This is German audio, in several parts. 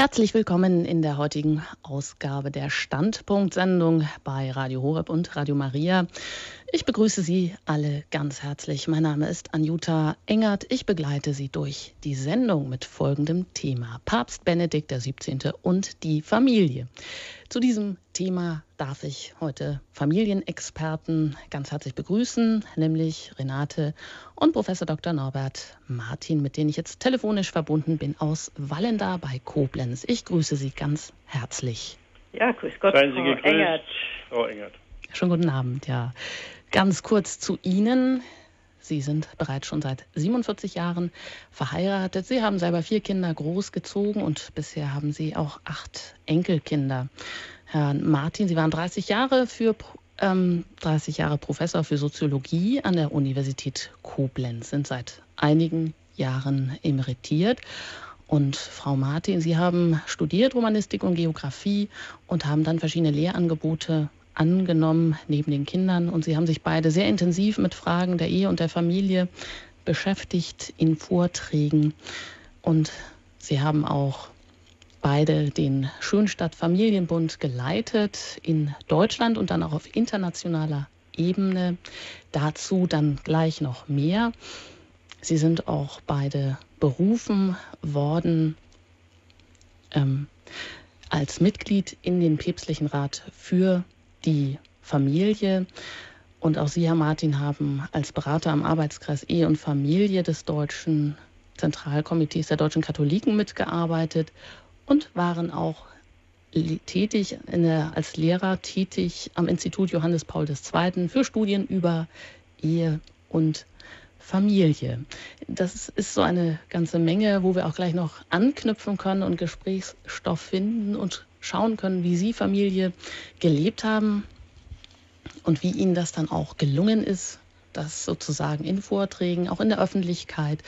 Herzlich willkommen in der heutigen Ausgabe der Standpunkt-Sendung bei Radio Horeb und Radio Maria. Ich begrüße Sie alle ganz herzlich. Mein Name ist Anjuta Engert. Ich begleite Sie durch die Sendung mit folgendem Thema: Papst Benedikt XVII. und die Familie. Zu diesem Thema darf ich heute Familienexperten ganz herzlich begrüßen, nämlich Renate und Professor Dr. Norbert Martin, mit denen ich jetzt telefonisch verbunden bin aus Wallenda bei Koblenz. Ich grüße Sie ganz herzlich. Ja, grüß Gott, Seien Sie Frau gegrüßt, Engert. Frau Engert. Schönen guten Abend, ja. Ganz kurz zu Ihnen. Sie sind bereits schon seit 47 Jahren verheiratet. Sie haben selber vier Kinder großgezogen und bisher haben Sie auch acht Enkelkinder. Herr Martin, Sie waren 30 Jahre für ähm, 30 Jahre Professor für Soziologie an der Universität Koblenz, sind seit einigen Jahren emeritiert. Und Frau Martin, Sie haben studiert Romanistik und Geografie und haben dann verschiedene Lehrangebote angenommen neben den Kindern. Und sie haben sich beide sehr intensiv mit Fragen der Ehe und der Familie beschäftigt in Vorträgen. Und sie haben auch beide den Schönstadt Familienbund geleitet in Deutschland und dann auch auf internationaler Ebene. Dazu dann gleich noch mehr. Sie sind auch beide berufen worden ähm, als Mitglied in den Päpstlichen Rat für die Familie. Und auch Sie, Herr Martin, haben als Berater am Arbeitskreis Ehe und Familie des Deutschen Zentralkomitees der deutschen Katholiken mitgearbeitet und waren auch tätig der, als Lehrer tätig am Institut Johannes Paul II. für Studien über Ehe und Familie. Das ist so eine ganze Menge, wo wir auch gleich noch anknüpfen können und Gesprächsstoff finden und schauen können, wie Sie Familie gelebt haben und wie Ihnen das dann auch gelungen ist, das sozusagen in Vorträgen, auch in der Öffentlichkeit,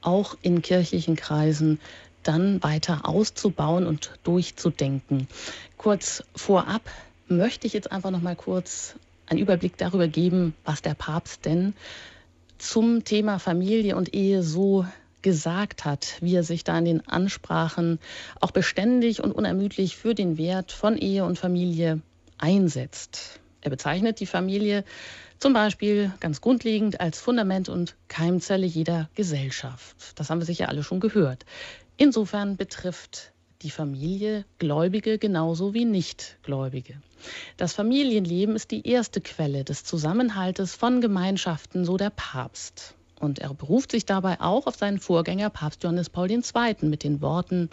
auch in kirchlichen Kreisen dann weiter auszubauen und durchzudenken. Kurz vorab möchte ich jetzt einfach noch mal kurz einen Überblick darüber geben, was der Papst denn zum Thema Familie und Ehe so gesagt hat, wie er sich da in den Ansprachen auch beständig und unermüdlich für den Wert von Ehe und Familie einsetzt. Er bezeichnet die Familie zum Beispiel ganz grundlegend als Fundament und Keimzelle jeder Gesellschaft. Das haben wir sicher alle schon gehört. Insofern betrifft die Familie Gläubige genauso wie Nichtgläubige. Das Familienleben ist die erste Quelle des Zusammenhaltes von Gemeinschaften, so der Papst. Und er beruft sich dabei auch auf seinen Vorgänger Papst Johannes Paul II. mit den Worten,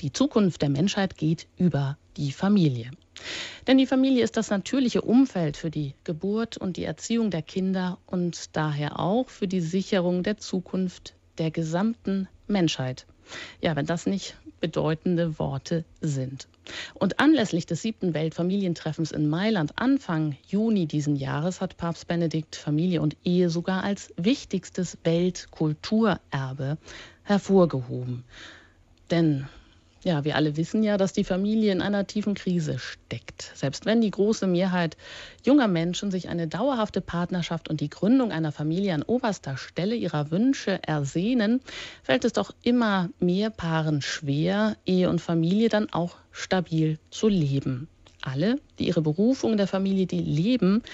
die Zukunft der Menschheit geht über die Familie. Denn die Familie ist das natürliche Umfeld für die Geburt und die Erziehung der Kinder und daher auch für die Sicherung der Zukunft der gesamten Menschheit. Ja, wenn das nicht bedeutende Worte sind. Und anlässlich des siebten Weltfamilientreffens in Mailand Anfang Juni diesen Jahres hat Papst Benedikt Familie und Ehe sogar als wichtigstes Weltkulturerbe hervorgehoben. Denn ja, wir alle wissen ja, dass die Familie in einer tiefen Krise steckt. Selbst wenn die große Mehrheit junger Menschen sich eine dauerhafte Partnerschaft und die Gründung einer Familie an oberster Stelle ihrer Wünsche ersehnen, fällt es doch immer mehr Paaren schwer, Ehe und Familie dann auch stabil zu leben. Alle, die ihre Berufung in der Familie die leben,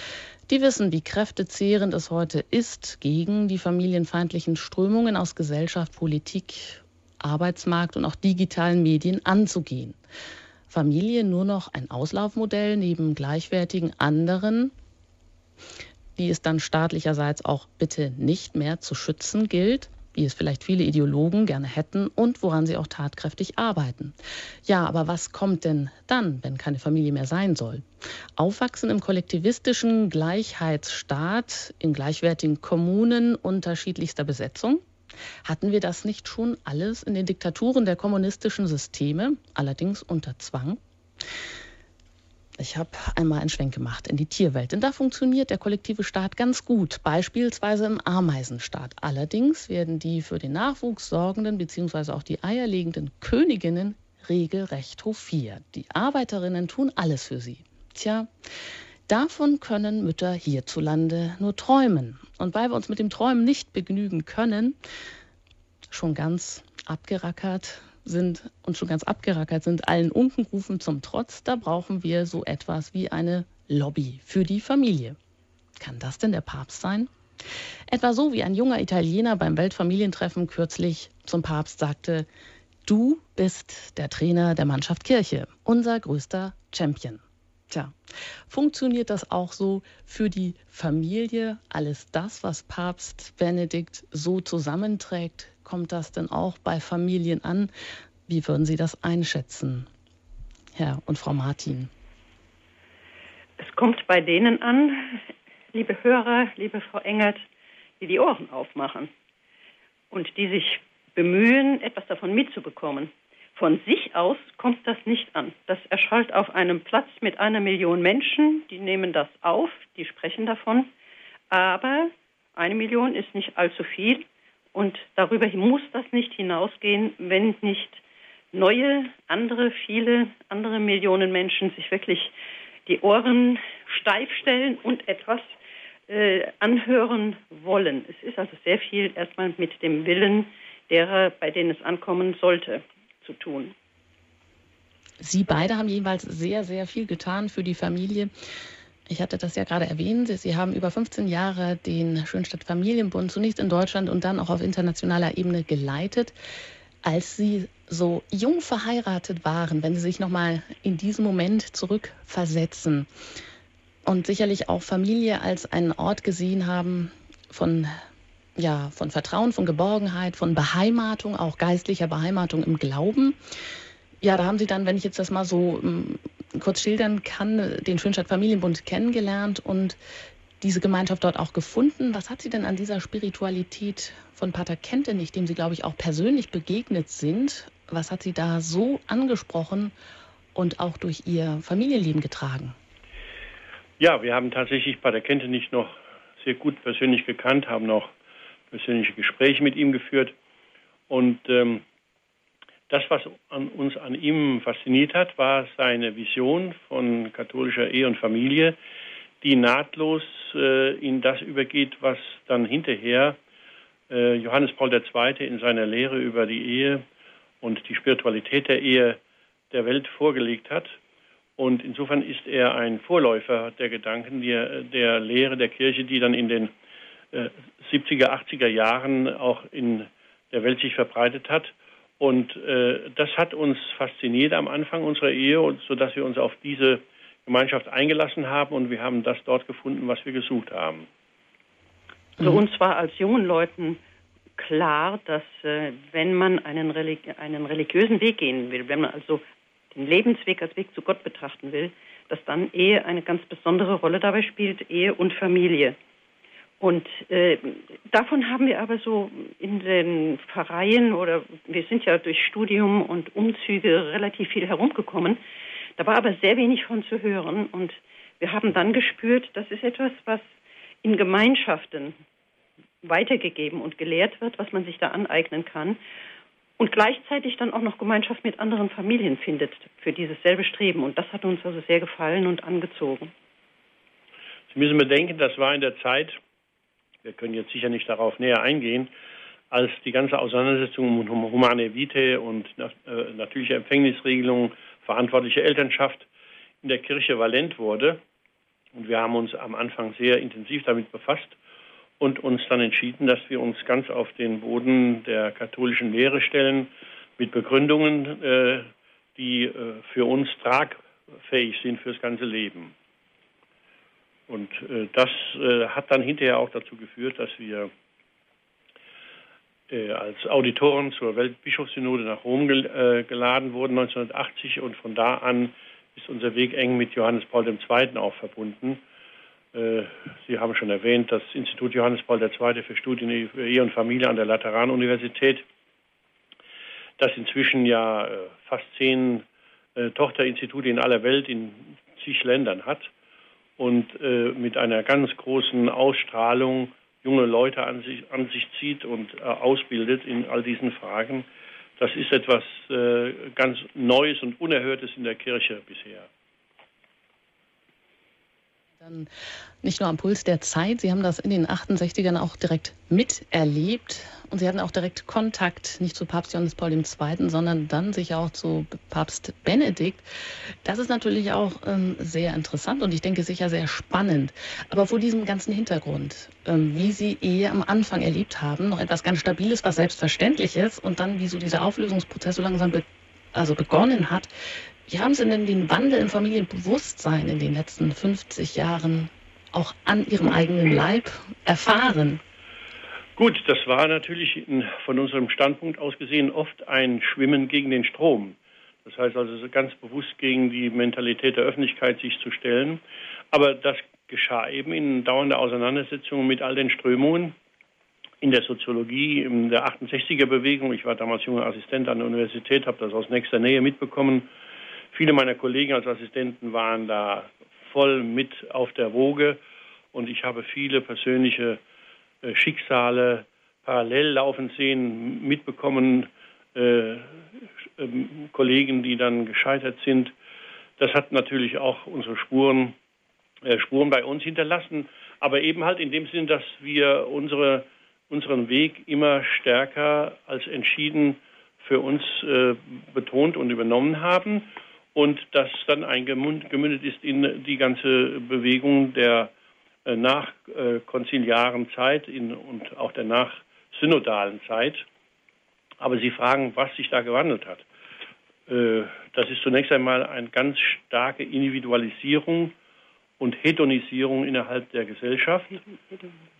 die wissen, wie kräftezehrend es heute ist, gegen die familienfeindlichen Strömungen aus Gesellschaft, Politik Arbeitsmarkt und auch digitalen Medien anzugehen. Familie nur noch ein Auslaufmodell neben gleichwertigen anderen, die es dann staatlicherseits auch bitte nicht mehr zu schützen gilt, wie es vielleicht viele Ideologen gerne hätten und woran sie auch tatkräftig arbeiten. Ja, aber was kommt denn dann, wenn keine Familie mehr sein soll? Aufwachsen im kollektivistischen Gleichheitsstaat, in gleichwertigen Kommunen unterschiedlichster Besetzung? Hatten wir das nicht schon alles in den Diktaturen der kommunistischen Systeme, allerdings unter Zwang? Ich habe einmal einen Schwenk gemacht in die Tierwelt, denn da funktioniert der kollektive Staat ganz gut, beispielsweise im Ameisenstaat. Allerdings werden die für den Nachwuchs sorgenden bzw. auch die eierlegenden Königinnen regelrecht hofiert. Die Arbeiterinnen tun alles für sie. Tja, Davon können Mütter hierzulande nur träumen. Und weil wir uns mit dem Träumen nicht begnügen können, schon ganz abgerackert, sind und schon ganz abgerackert sind, allen Unkenrufen zum Trotz, da brauchen wir so etwas wie eine Lobby für die Familie. Kann das denn der Papst sein? Etwa so wie ein junger Italiener beim Weltfamilientreffen kürzlich zum Papst sagte, du bist der Trainer der Mannschaft Kirche, unser größter Champion. Tja, funktioniert das auch so für die Familie? Alles das, was Papst Benedikt so zusammenträgt, kommt das denn auch bei Familien an? Wie würden Sie das einschätzen, Herr und Frau Martin? Es kommt bei denen an, liebe Hörer, liebe Frau Engert, die die Ohren aufmachen und die sich bemühen, etwas davon mitzubekommen. Von sich aus kommt das nicht an. Das erschallt auf einem Platz mit einer Million Menschen, die nehmen das auf, die sprechen davon, aber eine Million ist nicht allzu viel und darüber muss das nicht hinausgehen, wenn nicht neue, andere, viele andere Millionen Menschen sich wirklich die Ohren steif stellen und etwas äh, anhören wollen. Es ist also sehr viel erstmal mit dem Willen derer, bei denen es ankommen sollte, zu tun. Sie beide haben jeweils sehr, sehr viel getan für die Familie. Ich hatte das ja gerade erwähnt. Sie haben über 15 Jahre den Schönstadt Familienbund zunächst in Deutschland und dann auch auf internationaler Ebene geleitet. Als Sie so jung verheiratet waren, wenn Sie sich noch mal in diesen Moment zurückversetzen und sicherlich auch Familie als einen Ort gesehen haben von ja, von Vertrauen, von Geborgenheit, von Beheimatung, auch geistlicher Beheimatung im Glauben. Ja, da haben Sie dann, wenn ich jetzt das mal so um, ähm, kurz schildern kann, den Schönstadt Familienbund kennengelernt und diese Gemeinschaft dort auch gefunden. Was hat Sie denn an dieser Spiritualität von Pater Kentenich, dem Sie, glaube ich, auch persönlich begegnet sind, was hat Sie da so angesprochen und auch durch Ihr Familienleben getragen? Ja, wir haben tatsächlich Pater Kentenich noch sehr gut persönlich gekannt, haben auch persönliche Gespräche mit ihm geführt. Und ähm, das, was an uns an ihm fasziniert hat, war seine Vision von katholischer Ehe und Familie, die nahtlos äh, in das übergeht, was dann hinterher äh, Johannes Paul II. in seiner Lehre über die Ehe und die Spiritualität der Ehe der Welt vorgelegt hat. Und insofern ist er ein Vorläufer der Gedanken, der, der Lehre der Kirche, die dann in den 70er, 80er Jahren auch in der Welt sich verbreitet hat. Und äh, das hat uns fasziniert am Anfang unserer Ehe, sodass wir uns auf diese Gemeinschaft eingelassen haben und wir haben das dort gefunden, was wir gesucht haben. Mhm. uns war als jungen Leuten klar, dass äh, wenn man einen, religi einen religiösen Weg gehen will, wenn man also den Lebensweg als Weg zu Gott betrachten will, dass dann Ehe eine ganz besondere Rolle dabei spielt, Ehe und Familie. Und äh, davon haben wir aber so in den Pfarreien oder wir sind ja durch Studium und Umzüge relativ viel herumgekommen. Da war aber sehr wenig von zu hören und wir haben dann gespürt, das ist etwas, was in Gemeinschaften weitergegeben und gelehrt wird, was man sich da aneignen kann und gleichzeitig dann auch noch Gemeinschaft mit anderen Familien findet für dieses selbe Streben. Und das hat uns also sehr gefallen und angezogen. Sie müssen bedenken, das war in der Zeit, wir können jetzt sicher nicht darauf näher eingehen, als die ganze Auseinandersetzung um humane Vitae und äh, natürliche Empfängnisregelung, verantwortliche Elternschaft in der Kirche valent wurde. Und wir haben uns am Anfang sehr intensiv damit befasst und uns dann entschieden, dass wir uns ganz auf den Boden der katholischen Lehre stellen, mit Begründungen, äh, die äh, für uns tragfähig sind fürs ganze Leben. Und äh, das äh, hat dann hinterher auch dazu geführt, dass wir äh, als Auditoren zur Weltbischofssynode nach Rom gel äh, geladen wurden 1980 und von da an ist unser Weg eng mit Johannes Paul II. auch verbunden. Äh, Sie haben schon erwähnt, das Institut Johannes Paul II. für Studien für Ehe und Familie an der Lateranuniversität, das inzwischen ja fast zehn Tochterinstitute in aller Welt in zig Ländern hat und äh, mit einer ganz großen Ausstrahlung junge Leute an sich, an sich zieht und äh, ausbildet in all diesen Fragen. Das ist etwas äh, ganz Neues und Unerhörtes in der Kirche bisher. Dann nicht nur am Puls der Zeit, Sie haben das in den 68ern auch direkt miterlebt Und Sie hatten auch direkt Kontakt, nicht zu Papst Johannes Paul II., sondern dann sicher auch zu Papst Benedikt. Das ist natürlich auch ähm, sehr interessant und ich denke sicher sehr spannend. Aber vor diesem ganzen Hintergrund, ähm, wie Sie Ehe am Anfang erlebt haben, noch etwas ganz Stabiles, was selbstverständlich ist, und dann wie so dieser Auflösungsprozess so langsam be also begonnen hat, wie haben Sie denn den Wandel im Familienbewusstsein in den letzten 50 Jahren auch an Ihrem eigenen Leib erfahren? Gut, das war natürlich von unserem Standpunkt aus gesehen oft ein Schwimmen gegen den Strom. Das heißt also ganz bewusst gegen die Mentalität der Öffentlichkeit sich zu stellen. Aber das geschah eben in dauernder Auseinandersetzung mit all den Strömungen in der Soziologie, in der 68er Bewegung. Ich war damals junger Assistent an der Universität, habe das aus nächster Nähe mitbekommen. Viele meiner Kollegen als Assistenten waren da voll mit auf der Woge. Und ich habe viele persönliche äh, Schicksale parallel laufen sehen, mitbekommen, äh, ähm, Kollegen, die dann gescheitert sind. Das hat natürlich auch unsere Spuren, äh, Spuren bei uns hinterlassen, aber eben halt in dem Sinn, dass wir unsere, unseren Weg immer stärker als entschieden für uns äh, betont und übernommen haben und das dann eingemündet ist in die ganze Bewegung der äh, nachkonziliaren Zeit in, und auch der nachsynodalen Zeit. Aber Sie fragen, was sich da gewandelt hat. Äh, das ist zunächst einmal eine ganz starke Individualisierung und Hedonisierung innerhalb der Gesellschaft.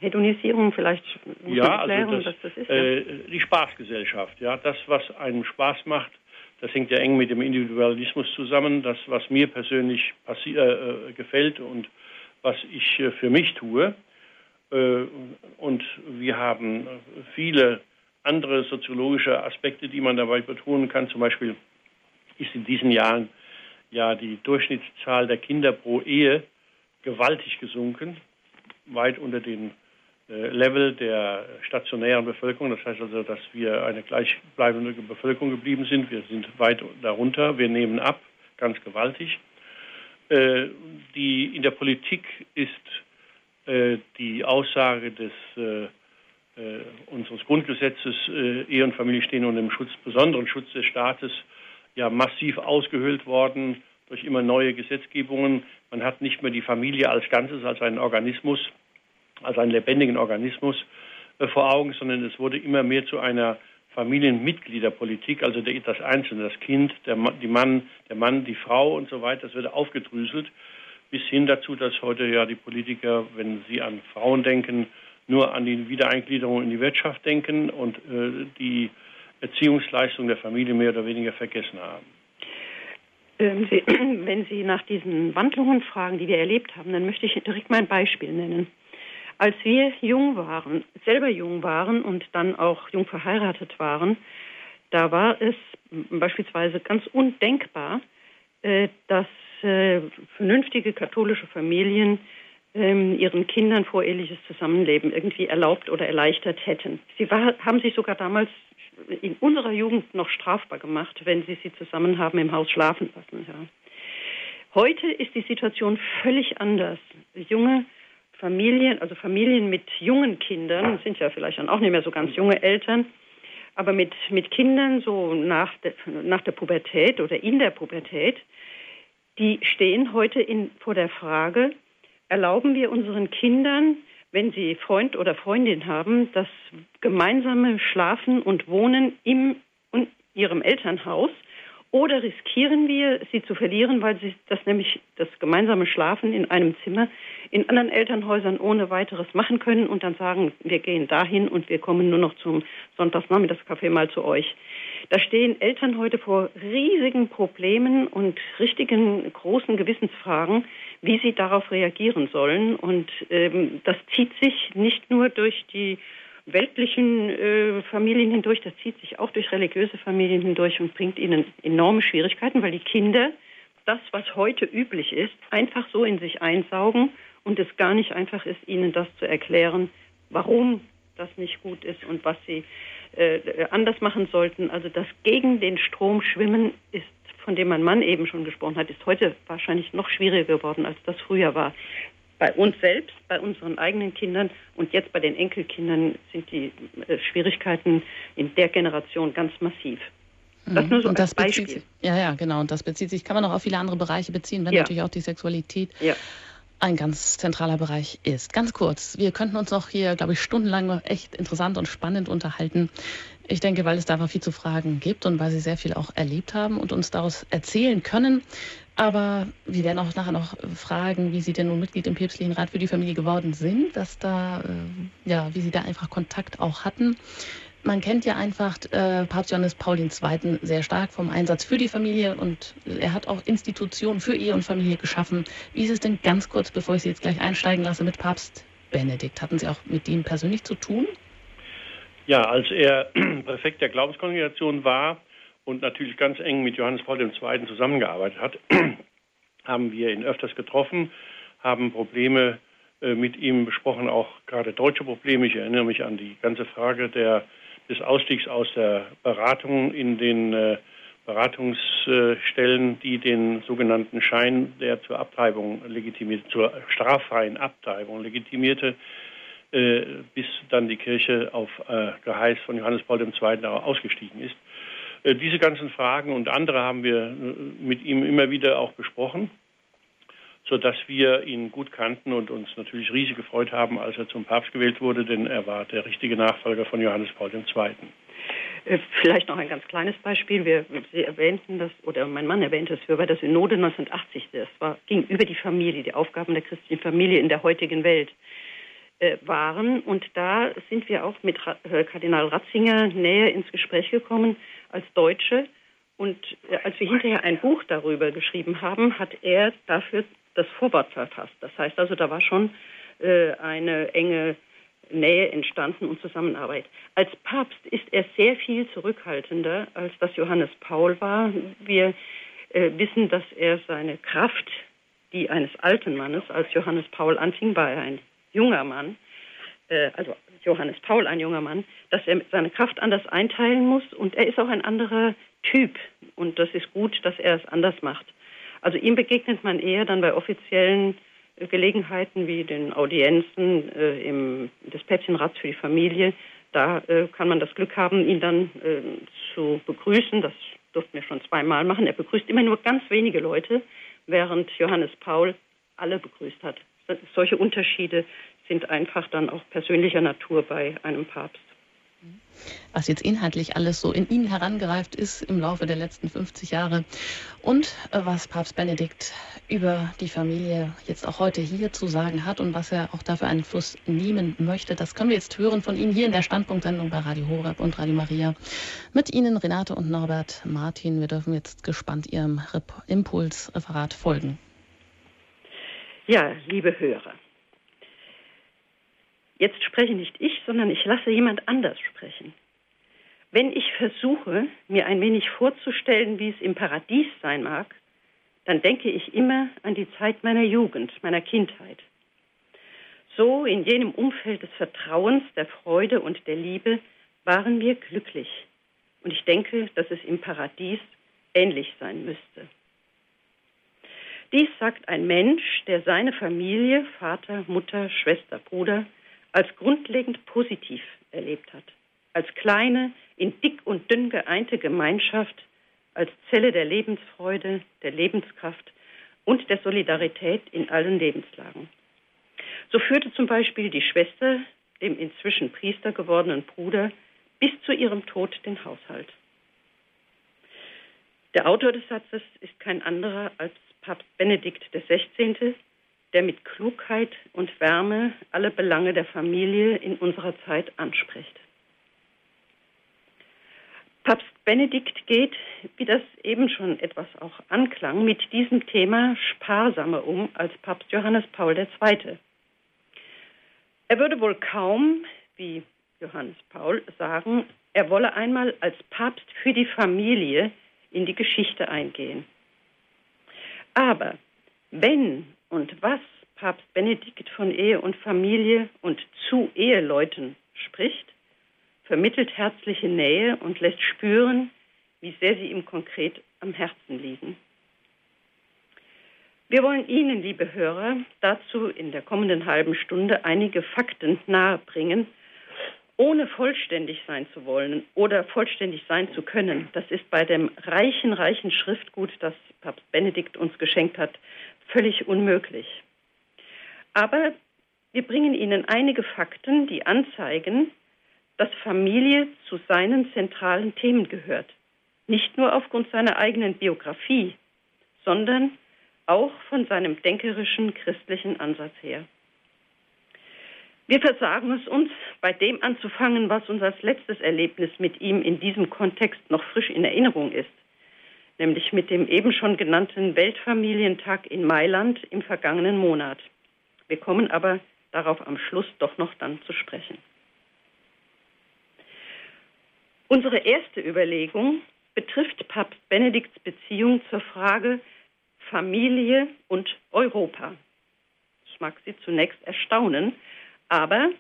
Hedonisierung vielleicht ja, also erklären, also das, das ist, äh, die Spaßgesellschaft, ja, das was einem Spaß macht, das hängt ja eng mit dem Individualismus zusammen. Das, was mir persönlich äh, äh, gefällt und was ich äh, für mich tue. Äh, und wir haben viele andere soziologische Aspekte, die man dabei betonen kann. Zum Beispiel ist in diesen Jahren ja die Durchschnittszahl der Kinder pro Ehe gewaltig gesunken, weit unter den Level der stationären Bevölkerung. Das heißt also, dass wir eine gleichbleibende Bevölkerung geblieben sind. Wir sind weit darunter. Wir nehmen ab, ganz gewaltig. Äh, die, in der Politik ist äh, die Aussage des unseres Grundgesetzes Ehe und Familie stehen unter dem Schutz, besonderen Schutz des Staates ja massiv ausgehöhlt worden durch immer neue Gesetzgebungen. Man hat nicht mehr die Familie als Ganzes, als einen Organismus als einen lebendigen Organismus äh, vor Augen, sondern es wurde immer mehr zu einer Familienmitgliederpolitik, also das Einzelne, das Kind, der, die Mann, der Mann, die Frau und so weiter, das wird aufgedröselt, bis hin dazu, dass heute ja die Politiker, wenn sie an Frauen denken, nur an die Wiedereingliederung in die Wirtschaft denken und äh, die Erziehungsleistung der Familie mehr oder weniger vergessen haben. Ähm, wenn Sie nach diesen Wandlungen fragen, die wir erlebt haben, dann möchte ich direkt mal ein Beispiel nennen. Als wir jung waren, selber jung waren und dann auch jung verheiratet waren, da war es beispielsweise ganz undenkbar, äh, dass äh, vernünftige katholische Familien ähm, ihren Kindern voreheliches Zusammenleben irgendwie erlaubt oder erleichtert hätten. Sie war, haben sich sogar damals in unserer Jugend noch strafbar gemacht, wenn sie sie zusammen haben im Haus schlafen lassen. Ja. Heute ist die Situation völlig anders. Junge Familien, also Familien mit jungen Kindern, sind ja vielleicht dann auch nicht mehr so ganz junge Eltern, aber mit, mit Kindern so nach der, nach der Pubertät oder in der Pubertät, die stehen heute in, vor der Frage, erlauben wir unseren Kindern, wenn sie Freund oder Freundin haben, das gemeinsame Schlafen und Wohnen im in ihrem Elternhaus oder riskieren wir, sie zu verlieren, weil sie das nämlich das gemeinsame Schlafen in einem Zimmer in anderen Elternhäusern ohne weiteres machen können und dann sagen, wir gehen dahin und wir kommen nur noch zum Sonntagsnachmittagskaffee mal zu euch. Da stehen Eltern heute vor riesigen Problemen und richtigen großen Gewissensfragen, wie sie darauf reagieren sollen. Und ähm, das zieht sich nicht nur durch die weltlichen äh, Familien hindurch, das zieht sich auch durch religiöse Familien hindurch und bringt ihnen enorme Schwierigkeiten, weil die Kinder das, was heute üblich ist, einfach so in sich einsaugen und es gar nicht einfach ist, ihnen das zu erklären, warum das nicht gut ist und was sie äh, anders machen sollten. Also das gegen den Strom schwimmen ist, von dem mein Mann eben schon gesprochen hat, ist heute wahrscheinlich noch schwieriger geworden, als das früher war. Bei uns selbst, bei unseren eigenen Kindern und jetzt bei den Enkelkindern sind die äh, Schwierigkeiten in der Generation ganz massiv. Das nur so und das Beispiel. Bezieht, ja, ja, genau. Und das bezieht sich, kann man auch auf viele andere Bereiche beziehen, wenn ja. natürlich auch die Sexualität ja. ein ganz zentraler Bereich ist. Ganz kurz, wir könnten uns noch hier, glaube ich, stundenlang echt interessant und spannend unterhalten. Ich denke, weil es da einfach viel zu fragen gibt und weil Sie sehr viel auch erlebt haben und uns daraus erzählen können. Aber wir werden auch nachher noch fragen, wie Sie denn nun Mitglied im Päpstlichen Rat für die Familie geworden sind, dass da, äh, ja, wie Sie da einfach Kontakt auch hatten. Man kennt ja einfach äh, Papst Johannes Paul II. sehr stark vom Einsatz für die Familie und er hat auch Institutionen für Ehe und Familie geschaffen. Wie ist es denn ganz kurz, bevor ich Sie jetzt gleich einsteigen lasse, mit Papst Benedikt? Hatten Sie auch mit ihm persönlich zu tun? Ja, als er Präfekt der Glaubenskongregation war, und natürlich ganz eng mit Johannes Paul II. zusammengearbeitet hat, haben wir ihn öfters getroffen, haben Probleme äh, mit ihm besprochen, auch gerade deutsche Probleme. Ich erinnere mich an die ganze Frage der, des Ausstiegs aus der Beratung in den äh, Beratungsstellen, die den sogenannten Schein, der zur Abtreibung legitimiert, zur straffreien Abtreibung legitimierte, äh, bis dann die Kirche auf äh, Geheiß von Johannes Paul II. ausgestiegen ist. Äh, diese ganzen Fragen und andere haben wir äh, mit ihm immer wieder auch besprochen, sodass wir ihn gut kannten und uns natürlich riesig gefreut haben, als er zum Papst gewählt wurde, denn er war der richtige Nachfolger von Johannes Paul II. Äh, vielleicht noch ein ganz kleines Beispiel. Wir, Sie erwähnten das, oder mein Mann erwähnte es, wir bei der Synode 1980. Das war, ging über die Familie, die Aufgaben der christlichen Familie in der heutigen Welt waren. Und da sind wir auch mit Kardinal Ratzinger näher ins Gespräch gekommen als Deutsche. Und äh, als wir hinterher ein Buch darüber geschrieben haben, hat er dafür das Vorwort verfasst. Das heißt also, da war schon äh, eine enge Nähe entstanden und Zusammenarbeit. Als Papst ist er sehr viel zurückhaltender, als das Johannes Paul war. Wir äh, wissen, dass er seine Kraft, die eines alten Mannes, als Johannes Paul anfing, war er ein junger Mann, äh, also Johannes Paul, ein junger Mann, dass er seine Kraft anders einteilen muss und er ist auch ein anderer Typ und das ist gut, dass er es anders macht. Also ihm begegnet man eher dann bei offiziellen äh, Gelegenheiten wie den Audienzen äh, im, des Päpstchenrats für die Familie. Da äh, kann man das Glück haben, ihn dann äh, zu begrüßen. Das durften wir schon zweimal machen. Er begrüßt immer nur ganz wenige Leute, während Johannes Paul alle begrüßt hat. Solche Unterschiede sind einfach dann auch persönlicher Natur bei einem Papst. Was jetzt inhaltlich alles so in ihn herangereift ist im Laufe der letzten 50 Jahre und äh, was Papst Benedikt über die Familie jetzt auch heute hier zu sagen hat und was er auch dafür Einfluss nehmen möchte, das können wir jetzt hören von Ihnen hier in der Standpunktsendung bei Radio Horeb und Radio Maria. Mit Ihnen Renate und Norbert Martin. Wir dürfen jetzt gespannt Ihrem Impulsreferat folgen. Ja, liebe Hörer. Jetzt spreche nicht ich, sondern ich lasse jemand anders sprechen. Wenn ich versuche, mir ein wenig vorzustellen, wie es im Paradies sein mag, dann denke ich immer an die Zeit meiner Jugend, meiner Kindheit. So in jenem Umfeld des Vertrauens, der Freude und der Liebe waren wir glücklich. Und ich denke, dass es im Paradies ähnlich sein müsste. Dies sagt ein Mensch, der seine Familie, Vater, Mutter, Schwester, Bruder, als grundlegend positiv erlebt hat. Als kleine, in dick und dünn geeinte Gemeinschaft, als Zelle der Lebensfreude, der Lebenskraft und der Solidarität in allen Lebenslagen. So führte zum Beispiel die Schwester dem inzwischen Priester gewordenen Bruder bis zu ihrem Tod den Haushalt. Der Autor des Satzes ist kein anderer als Papst Benedikt XVI., der mit Klugheit und Wärme alle Belange der Familie in unserer Zeit anspricht. Papst Benedikt geht, wie das eben schon etwas auch anklang, mit diesem Thema sparsamer um als Papst Johannes Paul II. Er würde wohl kaum, wie Johannes Paul, sagen, er wolle einmal als Papst für die Familie in die Geschichte eingehen. Aber wenn und was Papst Benedikt von Ehe und Familie und zu Eheleuten spricht, vermittelt herzliche Nähe und lässt spüren, wie sehr sie ihm konkret am Herzen liegen. Wir wollen Ihnen, liebe Hörer, dazu in der kommenden halben Stunde einige Fakten nahebringen, ohne vollständig sein zu wollen oder vollständig sein zu können. Das ist bei dem reichen, reichen Schriftgut, das Papst Benedikt uns geschenkt hat, völlig unmöglich. Aber wir bringen Ihnen einige Fakten, die anzeigen, dass Familie zu seinen zentralen Themen gehört. Nicht nur aufgrund seiner eigenen Biografie, sondern auch von seinem denkerischen christlichen Ansatz her. Wir versagen es uns, bei dem anzufangen, was uns als letztes Erlebnis mit ihm in diesem Kontext noch frisch in Erinnerung ist, nämlich mit dem eben schon genannten Weltfamilientag in Mailand im vergangenen Monat. Wir kommen aber darauf am Schluss doch noch dann zu sprechen. Unsere erste Überlegung betrifft Papst Benedikts Beziehung zur Frage Familie und Europa. Das mag Sie zunächst erstaunen, aber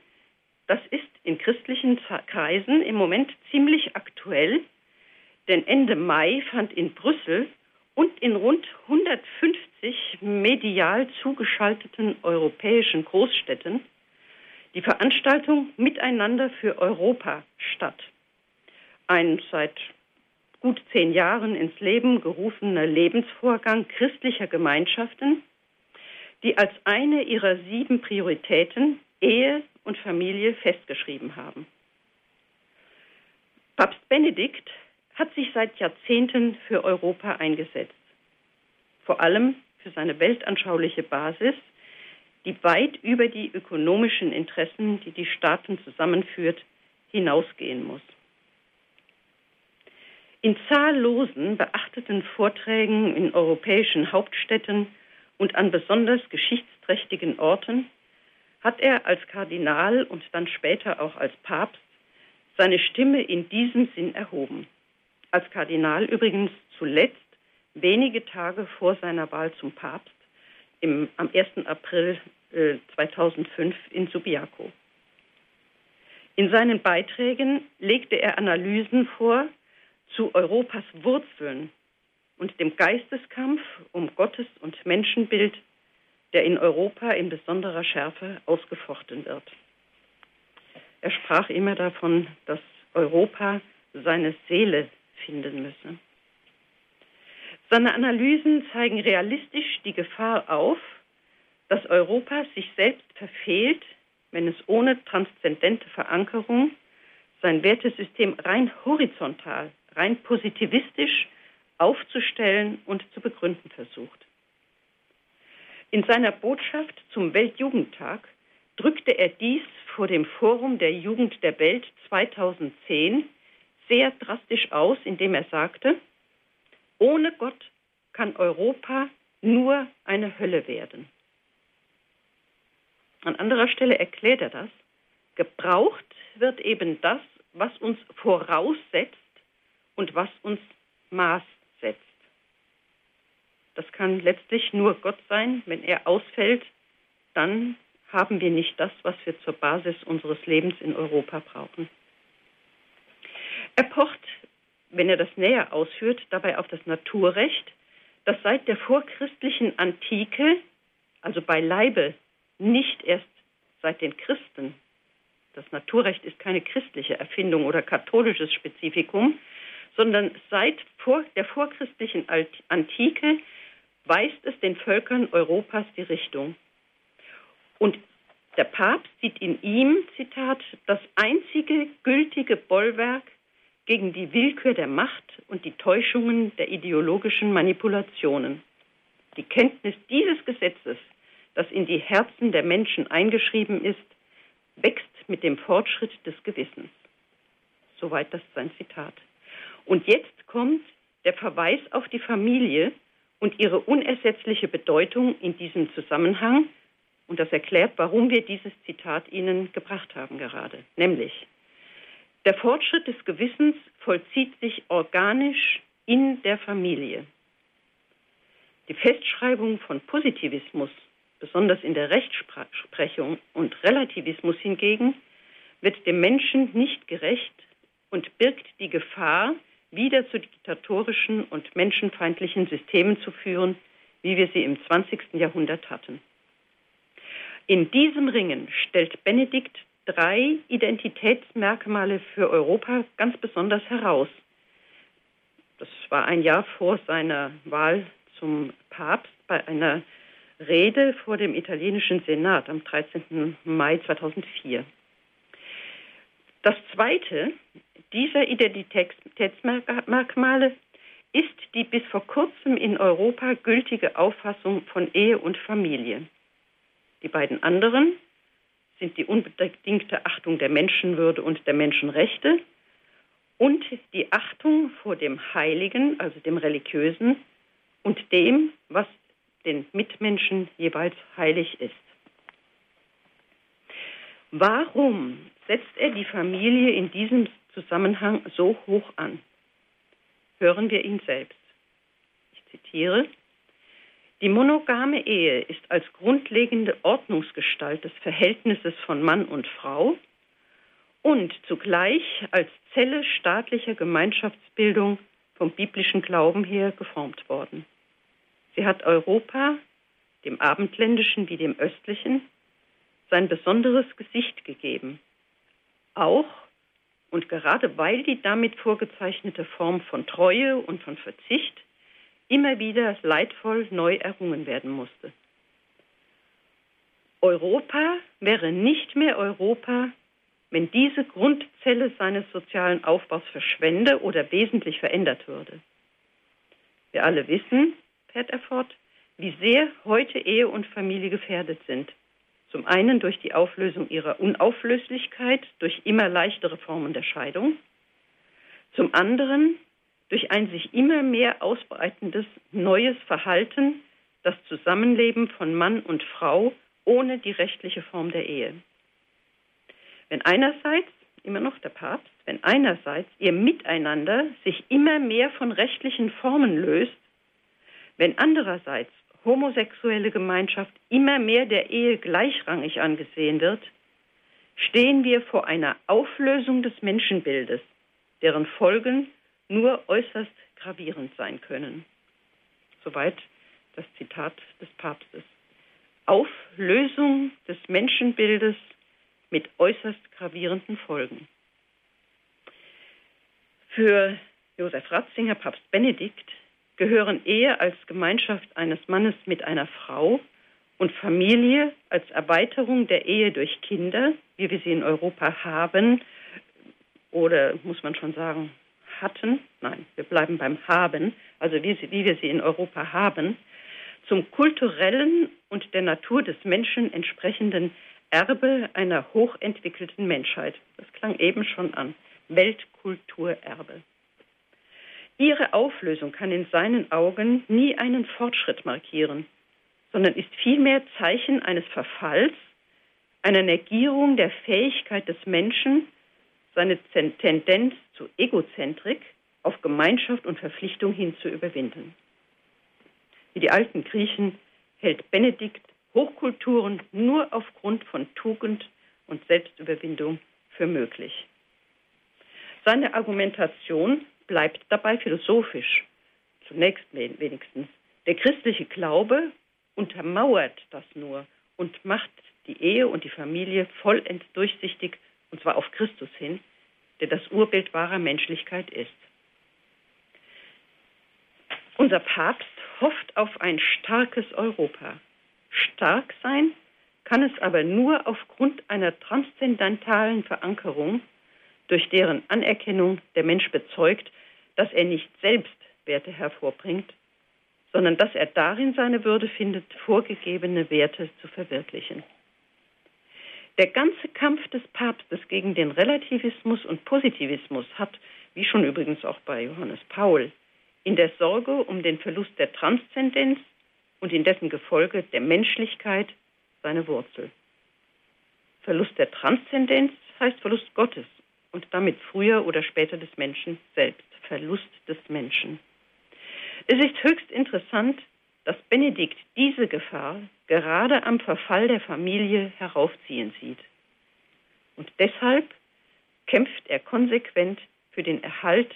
das ist in christlichen Kreisen im Moment ziemlich aktuell, denn Ende Mai fand in Brüssel und in rund 150 medial zugeschalteten europäischen Großstädten die Veranstaltung Miteinander für Europa statt. Ein seit gut zehn Jahren ins Leben gerufener Lebensvorgang christlicher Gemeinschaften, die als eine ihrer sieben Prioritäten Ehe und Familie festgeschrieben haben. Papst Benedikt hat sich seit Jahrzehnten für Europa eingesetzt, vor allem für seine weltanschauliche Basis, die weit über die ökonomischen Interessen, die die Staaten zusammenführt, hinausgehen muss. In zahllosen beachteten Vorträgen in europäischen Hauptstädten und an besonders geschichtsträchtigen Orten hat er als Kardinal und dann später auch als Papst seine Stimme in diesem Sinn erhoben. Als Kardinal übrigens zuletzt wenige Tage vor seiner Wahl zum Papst im, am 1. April äh, 2005 in Subiaco. In seinen Beiträgen legte er Analysen vor, zu Europas Wurzeln und dem Geisteskampf um Gottes- und Menschenbild, der in Europa in besonderer Schärfe ausgefochten wird. Er sprach immer davon, dass Europa seine Seele finden müsse. Seine Analysen zeigen realistisch die Gefahr auf, dass Europa sich selbst verfehlt, wenn es ohne transzendente Verankerung sein Wertesystem rein horizontal rein positivistisch aufzustellen und zu begründen versucht. In seiner Botschaft zum Weltjugendtag drückte er dies vor dem Forum der Jugend der Welt 2010 sehr drastisch aus, indem er sagte, ohne Gott kann Europa nur eine Hölle werden. An anderer Stelle erklärt er das, gebraucht wird eben das, was uns voraussetzt, und was uns Maß setzt. Das kann letztlich nur Gott sein. Wenn er ausfällt, dann haben wir nicht das, was wir zur Basis unseres Lebens in Europa brauchen. Er pocht, wenn er das näher ausführt, dabei auf das Naturrecht, das seit der vorchristlichen Antike, also beileibe nicht erst seit den Christen, das Naturrecht ist keine christliche Erfindung oder katholisches Spezifikum, sondern seit vor der vorchristlichen Antike weist es den Völkern Europas die Richtung. Und der Papst sieht in ihm, Zitat, das einzige gültige Bollwerk gegen die Willkür der Macht und die Täuschungen der ideologischen Manipulationen. Die Kenntnis dieses Gesetzes, das in die Herzen der Menschen eingeschrieben ist, wächst mit dem Fortschritt des Gewissens. Soweit das sein Zitat. Und jetzt kommt der Verweis auf die Familie und ihre unersetzliche Bedeutung in diesem Zusammenhang. Und das erklärt, warum wir dieses Zitat Ihnen gebracht haben gerade. Nämlich, der Fortschritt des Gewissens vollzieht sich organisch in der Familie. Die Festschreibung von Positivismus, besonders in der Rechtsprechung und Relativismus hingegen, wird dem Menschen nicht gerecht und birgt die Gefahr, wieder zu diktatorischen und menschenfeindlichen Systemen zu führen, wie wir sie im 20. Jahrhundert hatten. In diesem Ringen stellt Benedikt drei Identitätsmerkmale für Europa ganz besonders heraus. Das war ein Jahr vor seiner Wahl zum Papst bei einer Rede vor dem italienischen Senat am 13. Mai 2004. Das zweite dieser Identitätsmerkmale ist die bis vor kurzem in Europa gültige Auffassung von Ehe und Familie. Die beiden anderen sind die unbedingte Achtung der Menschenwürde und der Menschenrechte und die Achtung vor dem Heiligen, also dem Religiösen, und dem, was den Mitmenschen jeweils heilig ist. Warum setzt er die Familie in diesem Zusammenhang so hoch an? Hören wir ihn selbst. Ich zitiere, die monogame Ehe ist als grundlegende Ordnungsgestalt des Verhältnisses von Mann und Frau und zugleich als Zelle staatlicher Gemeinschaftsbildung vom biblischen Glauben her geformt worden. Sie hat Europa, dem abendländischen wie dem östlichen, sein besonderes Gesicht gegeben. Auch und gerade weil die damit vorgezeichnete Form von Treue und von Verzicht immer wieder leidvoll neu errungen werden musste. Europa wäre nicht mehr Europa, wenn diese Grundzelle seines sozialen Aufbaus verschwende oder wesentlich verändert würde. Wir alle wissen, fährt er fort, wie sehr heute Ehe und Familie gefährdet sind. Zum einen durch die Auflösung ihrer Unauflöslichkeit, durch immer leichtere Formen der Scheidung. Zum anderen durch ein sich immer mehr ausbreitendes neues Verhalten, das Zusammenleben von Mann und Frau ohne die rechtliche Form der Ehe. Wenn einerseits, immer noch der Papst, wenn einerseits ihr Miteinander sich immer mehr von rechtlichen Formen löst, wenn andererseits homosexuelle Gemeinschaft immer mehr der Ehe gleichrangig angesehen wird, stehen wir vor einer Auflösung des Menschenbildes, deren Folgen nur äußerst gravierend sein können. Soweit das Zitat des Papstes. Auflösung des Menschenbildes mit äußerst gravierenden Folgen. Für Josef Ratzinger, Papst Benedikt, gehören Ehe als Gemeinschaft eines Mannes mit einer Frau und Familie als Erweiterung der Ehe durch Kinder, wie wir sie in Europa haben, oder muss man schon sagen, hatten, nein, wir bleiben beim Haben, also wie, sie, wie wir sie in Europa haben, zum kulturellen und der Natur des Menschen entsprechenden Erbe einer hochentwickelten Menschheit. Das klang eben schon an. Weltkulturerbe. Ihre Auflösung kann in seinen Augen nie einen Fortschritt markieren, sondern ist vielmehr Zeichen eines Verfalls, einer Negierung der Fähigkeit des Menschen, seine Tendenz zu Egozentrik auf Gemeinschaft und Verpflichtung hin zu überwinden. Wie die alten Griechen hält Benedikt Hochkulturen nur aufgrund von Tugend und Selbstüberwindung für möglich. Seine Argumentation bleibt dabei philosophisch, zunächst wenigstens. Der christliche Glaube untermauert das nur und macht die Ehe und die Familie vollends durchsichtig und zwar auf Christus hin, der das Urbild wahrer Menschlichkeit ist. Unser Papst hofft auf ein starkes Europa. Stark sein kann es aber nur aufgrund einer transzendentalen Verankerung, durch deren Anerkennung der Mensch bezeugt, dass er nicht selbst Werte hervorbringt, sondern dass er darin seine Würde findet, vorgegebene Werte zu verwirklichen. Der ganze Kampf des Papstes gegen den Relativismus und Positivismus hat, wie schon übrigens auch bei Johannes Paul, in der Sorge um den Verlust der Transzendenz und in dessen Gefolge der Menschlichkeit seine Wurzel. Verlust der Transzendenz heißt Verlust Gottes und damit früher oder später des Menschen selbst, Verlust des Menschen. Es ist höchst interessant, dass Benedikt diese Gefahr gerade am Verfall der Familie heraufziehen sieht. Und deshalb kämpft er konsequent für den Erhalt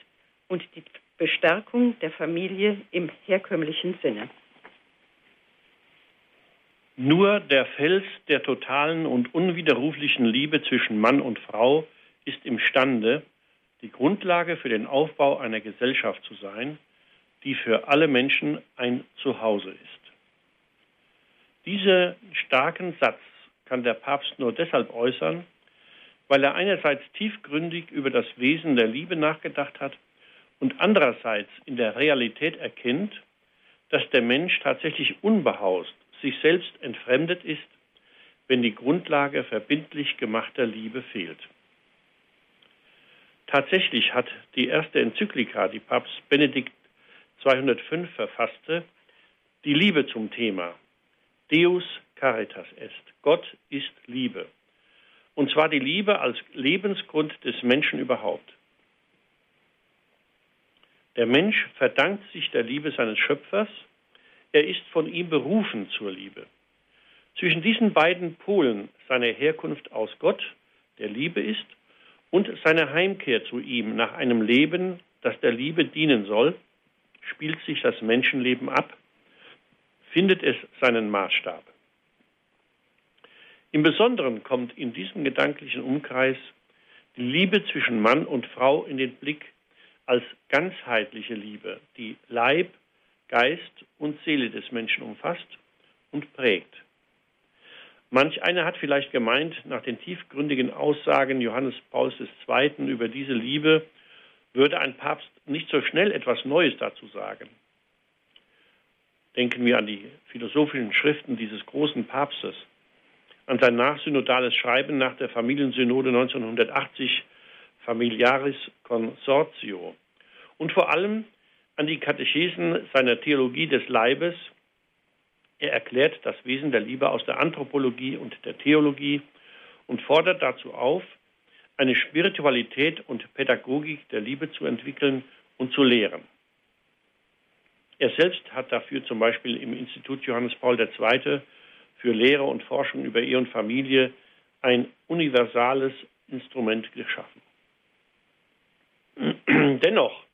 und die Bestärkung der Familie im herkömmlichen Sinne. Nur der Fels der totalen und unwiderruflichen Liebe zwischen Mann und Frau ist imstande, die Grundlage für den Aufbau einer Gesellschaft zu sein, die für alle Menschen ein Zuhause ist. Diesen starken Satz kann der Papst nur deshalb äußern, weil er einerseits tiefgründig über das Wesen der Liebe nachgedacht hat und andererseits in der Realität erkennt, dass der Mensch tatsächlich unbehaust sich selbst entfremdet ist, wenn die Grundlage verbindlich gemachter Liebe fehlt. Tatsächlich hat die erste Enzyklika, die Papst Benedikt 205 verfasste, die Liebe zum Thema. Deus caritas est. Gott ist Liebe. Und zwar die Liebe als Lebensgrund des Menschen überhaupt. Der Mensch verdankt sich der Liebe seines Schöpfers er ist von ihm berufen zur Liebe. Zwischen diesen beiden Polen seiner Herkunft aus Gott, der Liebe ist, und seiner Heimkehr zu ihm nach einem Leben, das der Liebe dienen soll, spielt sich das Menschenleben ab, findet es seinen Maßstab. Im Besonderen kommt in diesem gedanklichen Umkreis die Liebe zwischen Mann und Frau in den Blick als ganzheitliche Liebe, die Leib, Geist und Seele des Menschen umfasst und prägt. Manch einer hat vielleicht gemeint, nach den tiefgründigen Aussagen Johannes Pauls II. über diese Liebe würde ein Papst nicht so schnell etwas Neues dazu sagen. Denken wir an die philosophischen Schriften dieses großen Papstes, an sein nachsynodales Schreiben nach der Familiensynode 1980 Familiaris Consortio und vor allem an die Katechesen seiner Theologie des Leibes. Er erklärt das Wesen der Liebe aus der Anthropologie und der Theologie und fordert dazu auf, eine Spiritualität und Pädagogik der Liebe zu entwickeln und zu lehren. Er selbst hat dafür zum Beispiel im Institut Johannes Paul II. für Lehre und Forschung über Ehe und Familie ein universales Instrument geschaffen. Dennoch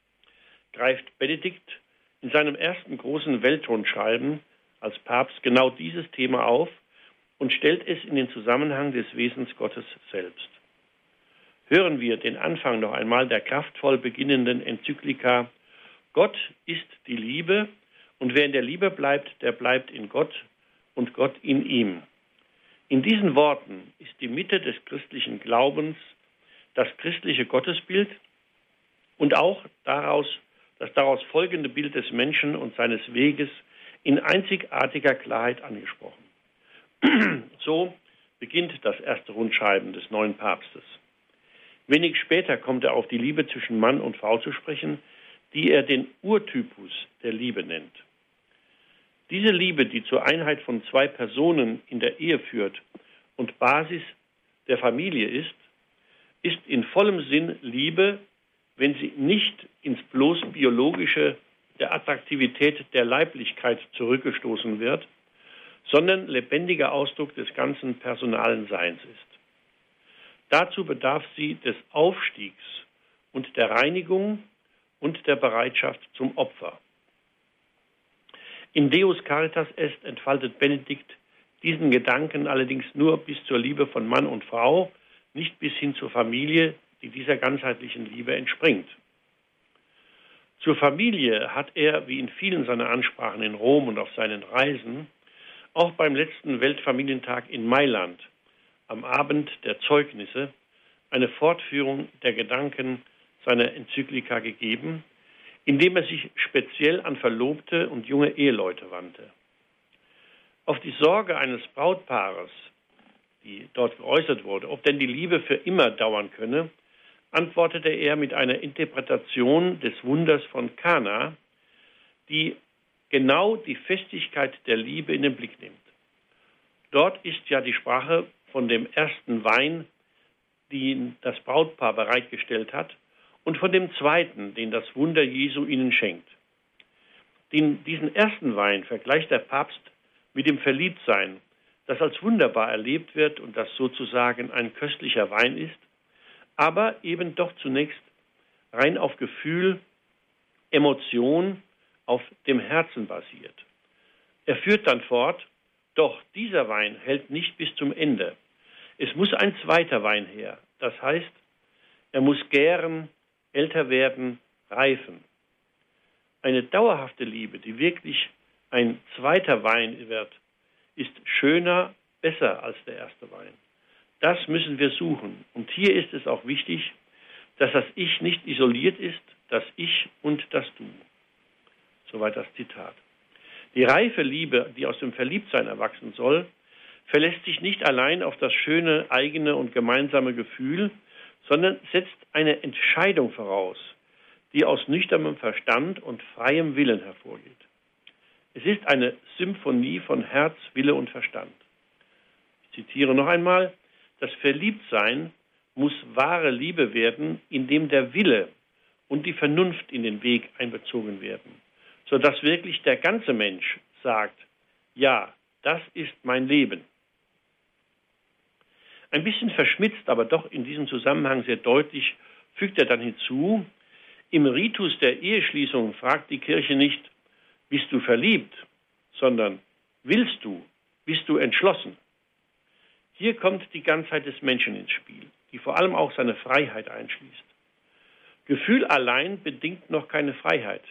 greift Benedikt in seinem ersten großen Welttonschreiben als Papst genau dieses Thema auf und stellt es in den Zusammenhang des Wesens Gottes selbst. Hören wir den Anfang noch einmal der kraftvoll beginnenden Enzyklika Gott ist die Liebe und wer in der Liebe bleibt, der bleibt in Gott und Gott in ihm. In diesen Worten ist die Mitte des christlichen Glaubens das christliche Gottesbild und auch daraus das daraus folgende Bild des Menschen und seines Weges in einzigartiger Klarheit angesprochen. so beginnt das erste Rundschreiben des neuen Papstes. Wenig später kommt er auf die Liebe zwischen Mann und Frau zu sprechen, die er den Urtypus der Liebe nennt. Diese Liebe, die zur Einheit von zwei Personen in der Ehe führt und Basis der Familie ist, ist in vollem Sinn Liebe wenn sie nicht ins bloß biologische der Attraktivität der Leiblichkeit zurückgestoßen wird, sondern lebendiger Ausdruck des ganzen personalen Seins ist. Dazu bedarf sie des Aufstiegs und der Reinigung und der Bereitschaft zum Opfer. In Deus Caritas est entfaltet Benedikt diesen Gedanken allerdings nur bis zur Liebe von Mann und Frau, nicht bis hin zur Familie, die dieser ganzheitlichen Liebe entspringt. Zur Familie hat er, wie in vielen seiner Ansprachen in Rom und auf seinen Reisen, auch beim letzten Weltfamilientag in Mailand am Abend der Zeugnisse eine Fortführung der Gedanken seiner Enzyklika gegeben, indem er sich speziell an Verlobte und junge Eheleute wandte. Auf die Sorge eines Brautpaares, die dort geäußert wurde, ob denn die Liebe für immer dauern könne, antwortete er mit einer Interpretation des Wunders von Kana, die genau die Festigkeit der Liebe in den Blick nimmt. Dort ist ja die Sprache von dem ersten Wein, den das Brautpaar bereitgestellt hat, und von dem zweiten, den das Wunder Jesu ihnen schenkt. Den, diesen ersten Wein vergleicht der Papst mit dem Verliebtsein, das als wunderbar erlebt wird und das sozusagen ein köstlicher Wein ist, aber eben doch zunächst rein auf Gefühl, Emotion, auf dem Herzen basiert. Er führt dann fort, Doch dieser Wein hält nicht bis zum Ende. Es muss ein zweiter Wein her. Das heißt, er muss gären, älter werden, reifen. Eine dauerhafte Liebe, die wirklich ein zweiter Wein wird, ist schöner, besser als der erste Wein. Das müssen wir suchen. Und hier ist es auch wichtig, dass das Ich nicht isoliert ist, das Ich und das Du. Soweit das Zitat. Die reife Liebe, die aus dem Verliebtsein erwachsen soll, verlässt sich nicht allein auf das schöne eigene und gemeinsame Gefühl, sondern setzt eine Entscheidung voraus, die aus nüchternem Verstand und freiem Willen hervorgeht. Es ist eine Symphonie von Herz, Wille und Verstand. Ich zitiere noch einmal, das Verliebtsein muss wahre Liebe werden, indem der Wille und die Vernunft in den Weg einbezogen werden, sodass wirklich der ganze Mensch sagt, ja, das ist mein Leben. Ein bisschen verschmitzt, aber doch in diesem Zusammenhang sehr deutlich, fügt er dann hinzu, im Ritus der Eheschließung fragt die Kirche nicht, bist du verliebt, sondern willst du, bist du entschlossen. Hier kommt die Ganzheit des Menschen ins Spiel, die vor allem auch seine Freiheit einschließt. Gefühl allein bedingt noch keine Freiheit.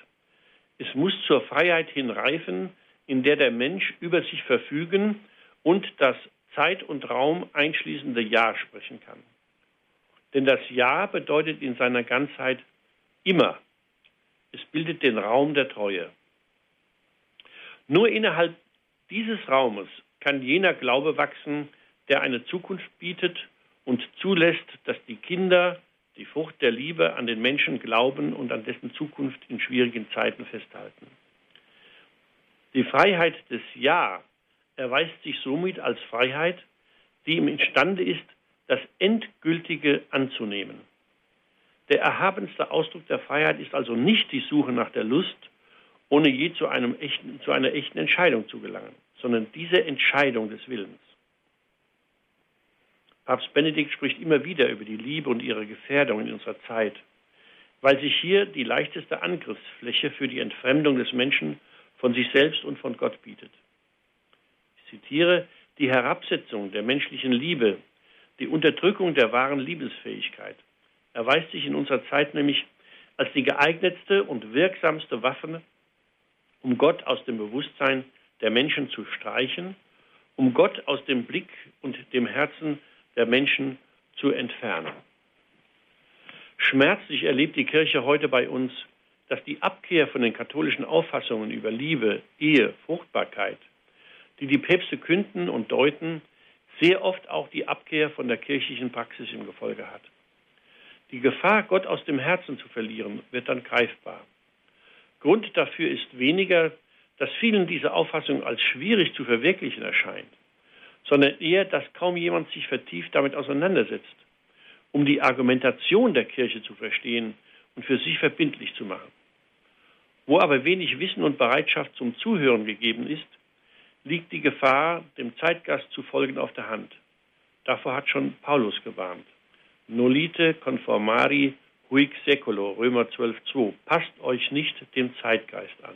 Es muss zur Freiheit hinreifen, in der der Mensch über sich verfügen und das Zeit und Raum einschließende Ja sprechen kann. Denn das Ja bedeutet in seiner Ganzheit Immer. Es bildet den Raum der Treue. Nur innerhalb dieses Raumes kann jener Glaube wachsen, der eine Zukunft bietet und zulässt, dass die Kinder die Frucht der Liebe an den Menschen glauben und an dessen Zukunft in schwierigen Zeiten festhalten. Die Freiheit des Ja erweist sich somit als Freiheit, die ihm imstande ist, das Endgültige anzunehmen. Der erhabenste Ausdruck der Freiheit ist also nicht die Suche nach der Lust, ohne je zu, echten, zu einer echten Entscheidung zu gelangen, sondern diese Entscheidung des Willens. Papst Benedikt spricht immer wieder über die Liebe und ihre Gefährdung in unserer Zeit, weil sich hier die leichteste Angriffsfläche für die Entfremdung des Menschen von sich selbst und von Gott bietet. Zitiere, die Herabsetzung der menschlichen Liebe, die Unterdrückung der wahren Liebesfähigkeit, erweist sich in unserer Zeit nämlich als die geeignetste und wirksamste Waffe, um Gott aus dem Bewusstsein der Menschen zu streichen, um Gott aus dem Blick und dem Herzen der Menschen zu entfernen. Schmerzlich erlebt die Kirche heute bei uns, dass die Abkehr von den katholischen Auffassungen über Liebe, Ehe, Fruchtbarkeit, die die Päpste künden und deuten, sehr oft auch die Abkehr von der kirchlichen Praxis im Gefolge hat. Die Gefahr, Gott aus dem Herzen zu verlieren, wird dann greifbar. Grund dafür ist weniger, dass vielen diese Auffassung als schwierig zu verwirklichen erscheint, sondern eher, dass kaum jemand sich vertieft damit auseinandersetzt, um die Argumentation der Kirche zu verstehen und für sich verbindlich zu machen. Wo aber wenig Wissen und Bereitschaft zum Zuhören gegeben ist, liegt die Gefahr, dem Zeitgast zu folgen, auf der Hand. Davor hat schon Paulus gewarnt. Nolite conformari huic seculo, Römer 12,2. Passt euch nicht dem Zeitgeist an.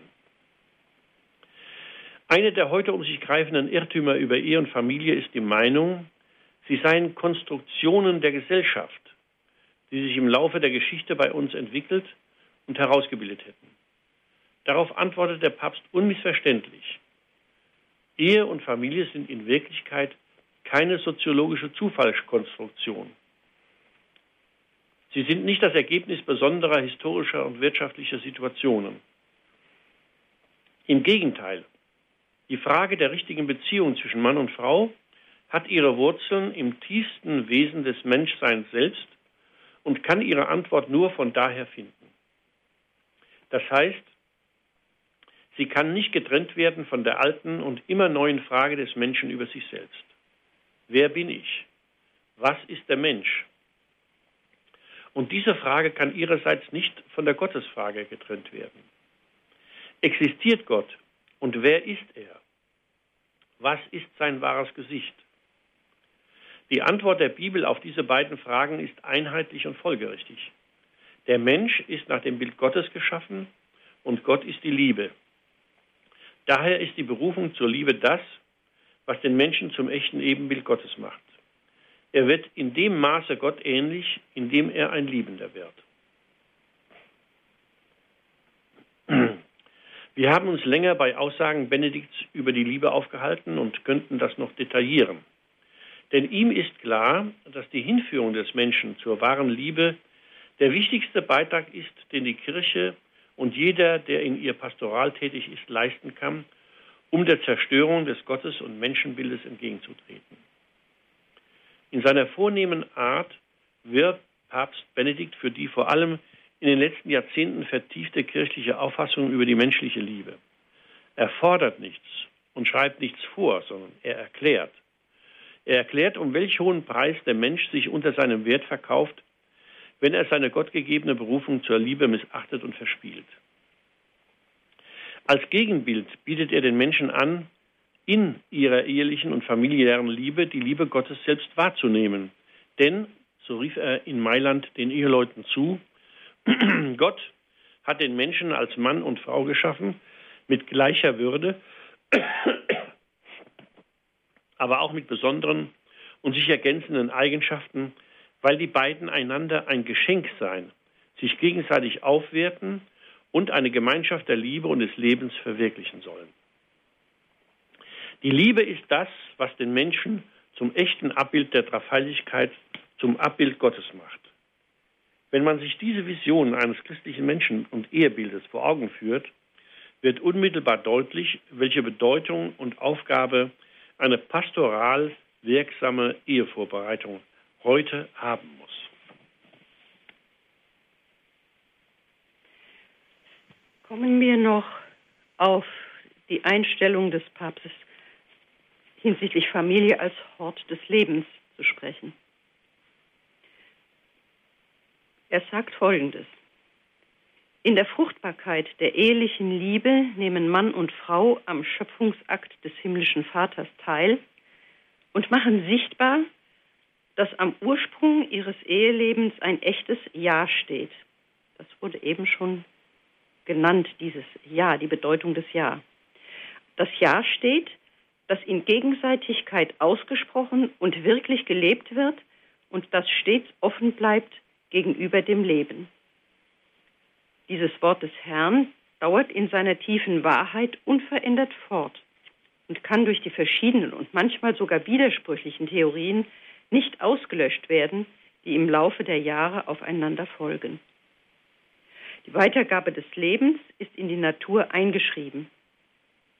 Eine der heute um sich greifenden Irrtümer über Ehe und Familie ist die Meinung, sie seien Konstruktionen der Gesellschaft, die sich im Laufe der Geschichte bei uns entwickelt und herausgebildet hätten. Darauf antwortet der Papst unmissverständlich. Ehe und Familie sind in Wirklichkeit keine soziologische Zufallskonstruktion. Sie sind nicht das Ergebnis besonderer historischer und wirtschaftlicher Situationen. Im Gegenteil, die Frage der richtigen Beziehung zwischen Mann und Frau hat ihre Wurzeln im tiefsten Wesen des Menschseins selbst und kann ihre Antwort nur von daher finden. Das heißt, sie kann nicht getrennt werden von der alten und immer neuen Frage des Menschen über sich selbst. Wer bin ich? Was ist der Mensch? Und diese Frage kann ihrerseits nicht von der Gottesfrage getrennt werden. Existiert Gott und wer ist er? Was ist sein wahres Gesicht? Die Antwort der Bibel auf diese beiden Fragen ist einheitlich und folgerichtig. Der Mensch ist nach dem Bild Gottes geschaffen und Gott ist die Liebe. Daher ist die Berufung zur Liebe das, was den Menschen zum echten Ebenbild Gottes macht. Er wird in dem Maße Gott ähnlich, in dem er ein Liebender wird. Wir haben uns länger bei Aussagen Benedikts über die Liebe aufgehalten und könnten das noch detaillieren. Denn ihm ist klar, dass die Hinführung des Menschen zur wahren Liebe der wichtigste Beitrag ist, den die Kirche und jeder, der in ihr pastoral tätig ist, leisten kann, um der Zerstörung des Gottes- und Menschenbildes entgegenzutreten. In seiner vornehmen Art wirbt Papst Benedikt für die vor allem in den letzten Jahrzehnten vertiefte kirchliche Auffassung über die menschliche Liebe. Er fordert nichts und schreibt nichts vor, sondern er erklärt. Er erklärt, um welch hohen Preis der Mensch sich unter seinem Wert verkauft, wenn er seine gottgegebene Berufung zur Liebe missachtet und verspielt. Als Gegenbild bietet er den Menschen an, in ihrer ehelichen und familiären Liebe die Liebe Gottes selbst wahrzunehmen. Denn, so rief er in Mailand den Eheleuten zu, Gott hat den Menschen als Mann und Frau geschaffen mit gleicher Würde, aber auch mit besonderen und sich ergänzenden Eigenschaften, weil die beiden einander ein Geschenk seien, sich gegenseitig aufwerten und eine Gemeinschaft der Liebe und des Lebens verwirklichen sollen. Die Liebe ist das, was den Menschen zum echten Abbild der Dreifaltigkeit, zum Abbild Gottes macht. Wenn man sich diese Vision eines christlichen Menschen und Ehebildes vor Augen führt, wird unmittelbar deutlich, welche Bedeutung und Aufgabe eine pastoral wirksame Ehevorbereitung heute haben muss. Kommen wir noch auf die Einstellung des Papstes hinsichtlich Familie als Hort des Lebens zu sprechen. Er sagt Folgendes. In der Fruchtbarkeit der ehelichen Liebe nehmen Mann und Frau am Schöpfungsakt des himmlischen Vaters teil und machen sichtbar, dass am Ursprung ihres Ehelebens ein echtes Ja steht. Das wurde eben schon genannt, dieses Ja, die Bedeutung des Ja. Das Ja steht, das in Gegenseitigkeit ausgesprochen und wirklich gelebt wird und das stets offen bleibt gegenüber dem Leben. Dieses Wort des Herrn dauert in seiner tiefen Wahrheit unverändert fort und kann durch die verschiedenen und manchmal sogar widersprüchlichen Theorien nicht ausgelöscht werden, die im Laufe der Jahre aufeinander folgen. Die Weitergabe des Lebens ist in die Natur eingeschrieben.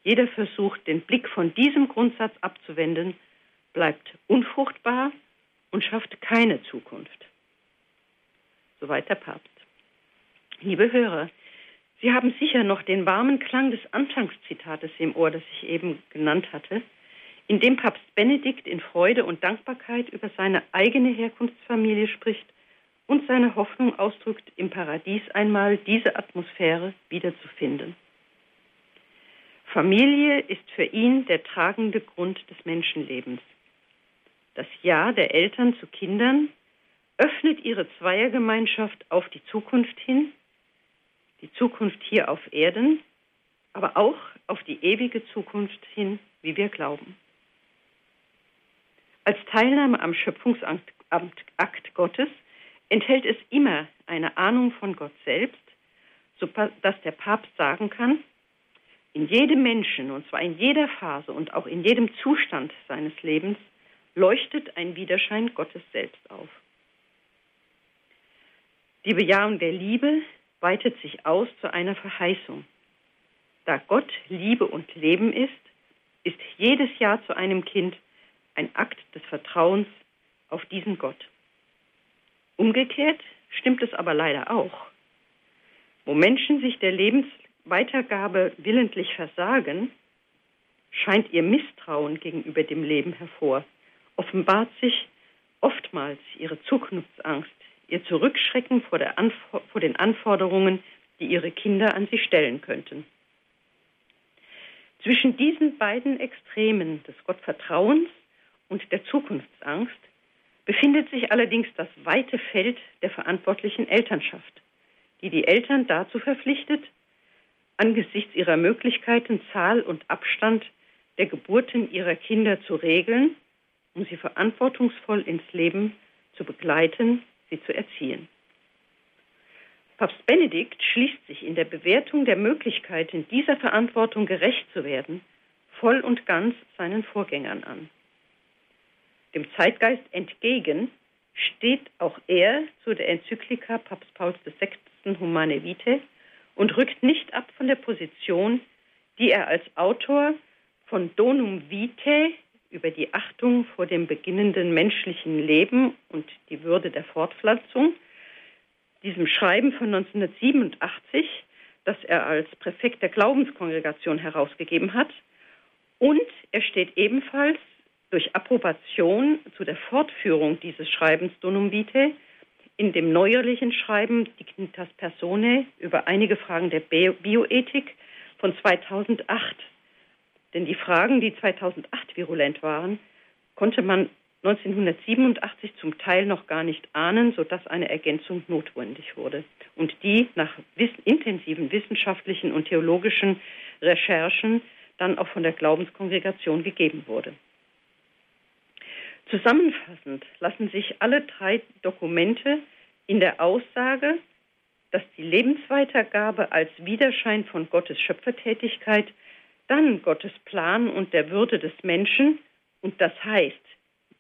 Jeder Versuch, den Blick von diesem Grundsatz abzuwenden, bleibt unfruchtbar und schafft keine Zukunft. Soweit der Papst. Liebe Hörer, Sie haben sicher noch den warmen Klang des Anfangszitates im Ohr, das ich eben genannt hatte, in dem Papst Benedikt in Freude und Dankbarkeit über seine eigene Herkunftsfamilie spricht und seine Hoffnung ausdrückt, im Paradies einmal diese Atmosphäre wiederzufinden. Familie ist für ihn der tragende Grund des Menschenlebens. Das Ja der Eltern zu Kindern öffnet ihre Zweiergemeinschaft auf die Zukunft hin, die Zukunft hier auf Erden, aber auch auf die ewige Zukunft hin, wie wir glauben. Als Teilnahme am Schöpfungsakt Gottes enthält es immer eine Ahnung von Gott selbst, sodass der Papst sagen kann, in jedem Menschen, und zwar in jeder Phase und auch in jedem Zustand seines Lebens, leuchtet ein Widerschein Gottes selbst auf. Die Bejahung der Liebe weitet sich aus zu einer Verheißung. Da Gott Liebe und Leben ist, ist jedes Jahr zu einem Kind ein Akt des Vertrauens auf diesen Gott. Umgekehrt stimmt es aber leider auch. Wo Menschen sich der Lebensweitergabe willentlich versagen, scheint ihr Misstrauen gegenüber dem Leben hervor, offenbart sich oftmals ihre Zukunftsangst, ihr Zurückschrecken vor, vor den Anforderungen, die ihre Kinder an sie stellen könnten. Zwischen diesen beiden Extremen des Gottvertrauens und der Zukunftsangst befindet sich allerdings das weite Feld der verantwortlichen Elternschaft, die die Eltern dazu verpflichtet, angesichts ihrer Möglichkeiten, Zahl und Abstand der Geburten ihrer Kinder zu regeln, um sie verantwortungsvoll ins Leben zu begleiten, sie zu erziehen. Papst Benedikt schließt sich in der Bewertung der Möglichkeiten, dieser Verantwortung gerecht zu werden, voll und ganz seinen Vorgängern an. Dem Zeitgeist entgegen steht auch er zu der Enzyklika Papst Pauls VI. Humane Vitae und rückt nicht ab von der Position, die er als Autor von Donum Vitae über die Achtung vor dem beginnenden menschlichen Leben und die Würde der Fortpflanzung, diesem Schreiben von 1987, das er als Präfekt der Glaubenskongregation herausgegeben hat, und er steht ebenfalls durch Approbation zu der Fortführung dieses Schreibens Donum Vitae in dem neuerlichen Schreiben Dignitas Personae über einige Fragen der Bioethik von 2008 denn die Fragen, die 2008 virulent waren, konnte man 1987 zum Teil noch gar nicht ahnen, sodass eine Ergänzung notwendig wurde und die nach wiss intensiven wissenschaftlichen und theologischen Recherchen dann auch von der Glaubenskongregation gegeben wurde. Zusammenfassend lassen sich alle drei Dokumente in der Aussage, dass die Lebensweitergabe als Widerschein von Gottes Schöpfertätigkeit dann Gottes Plan und der Würde des Menschen und das heißt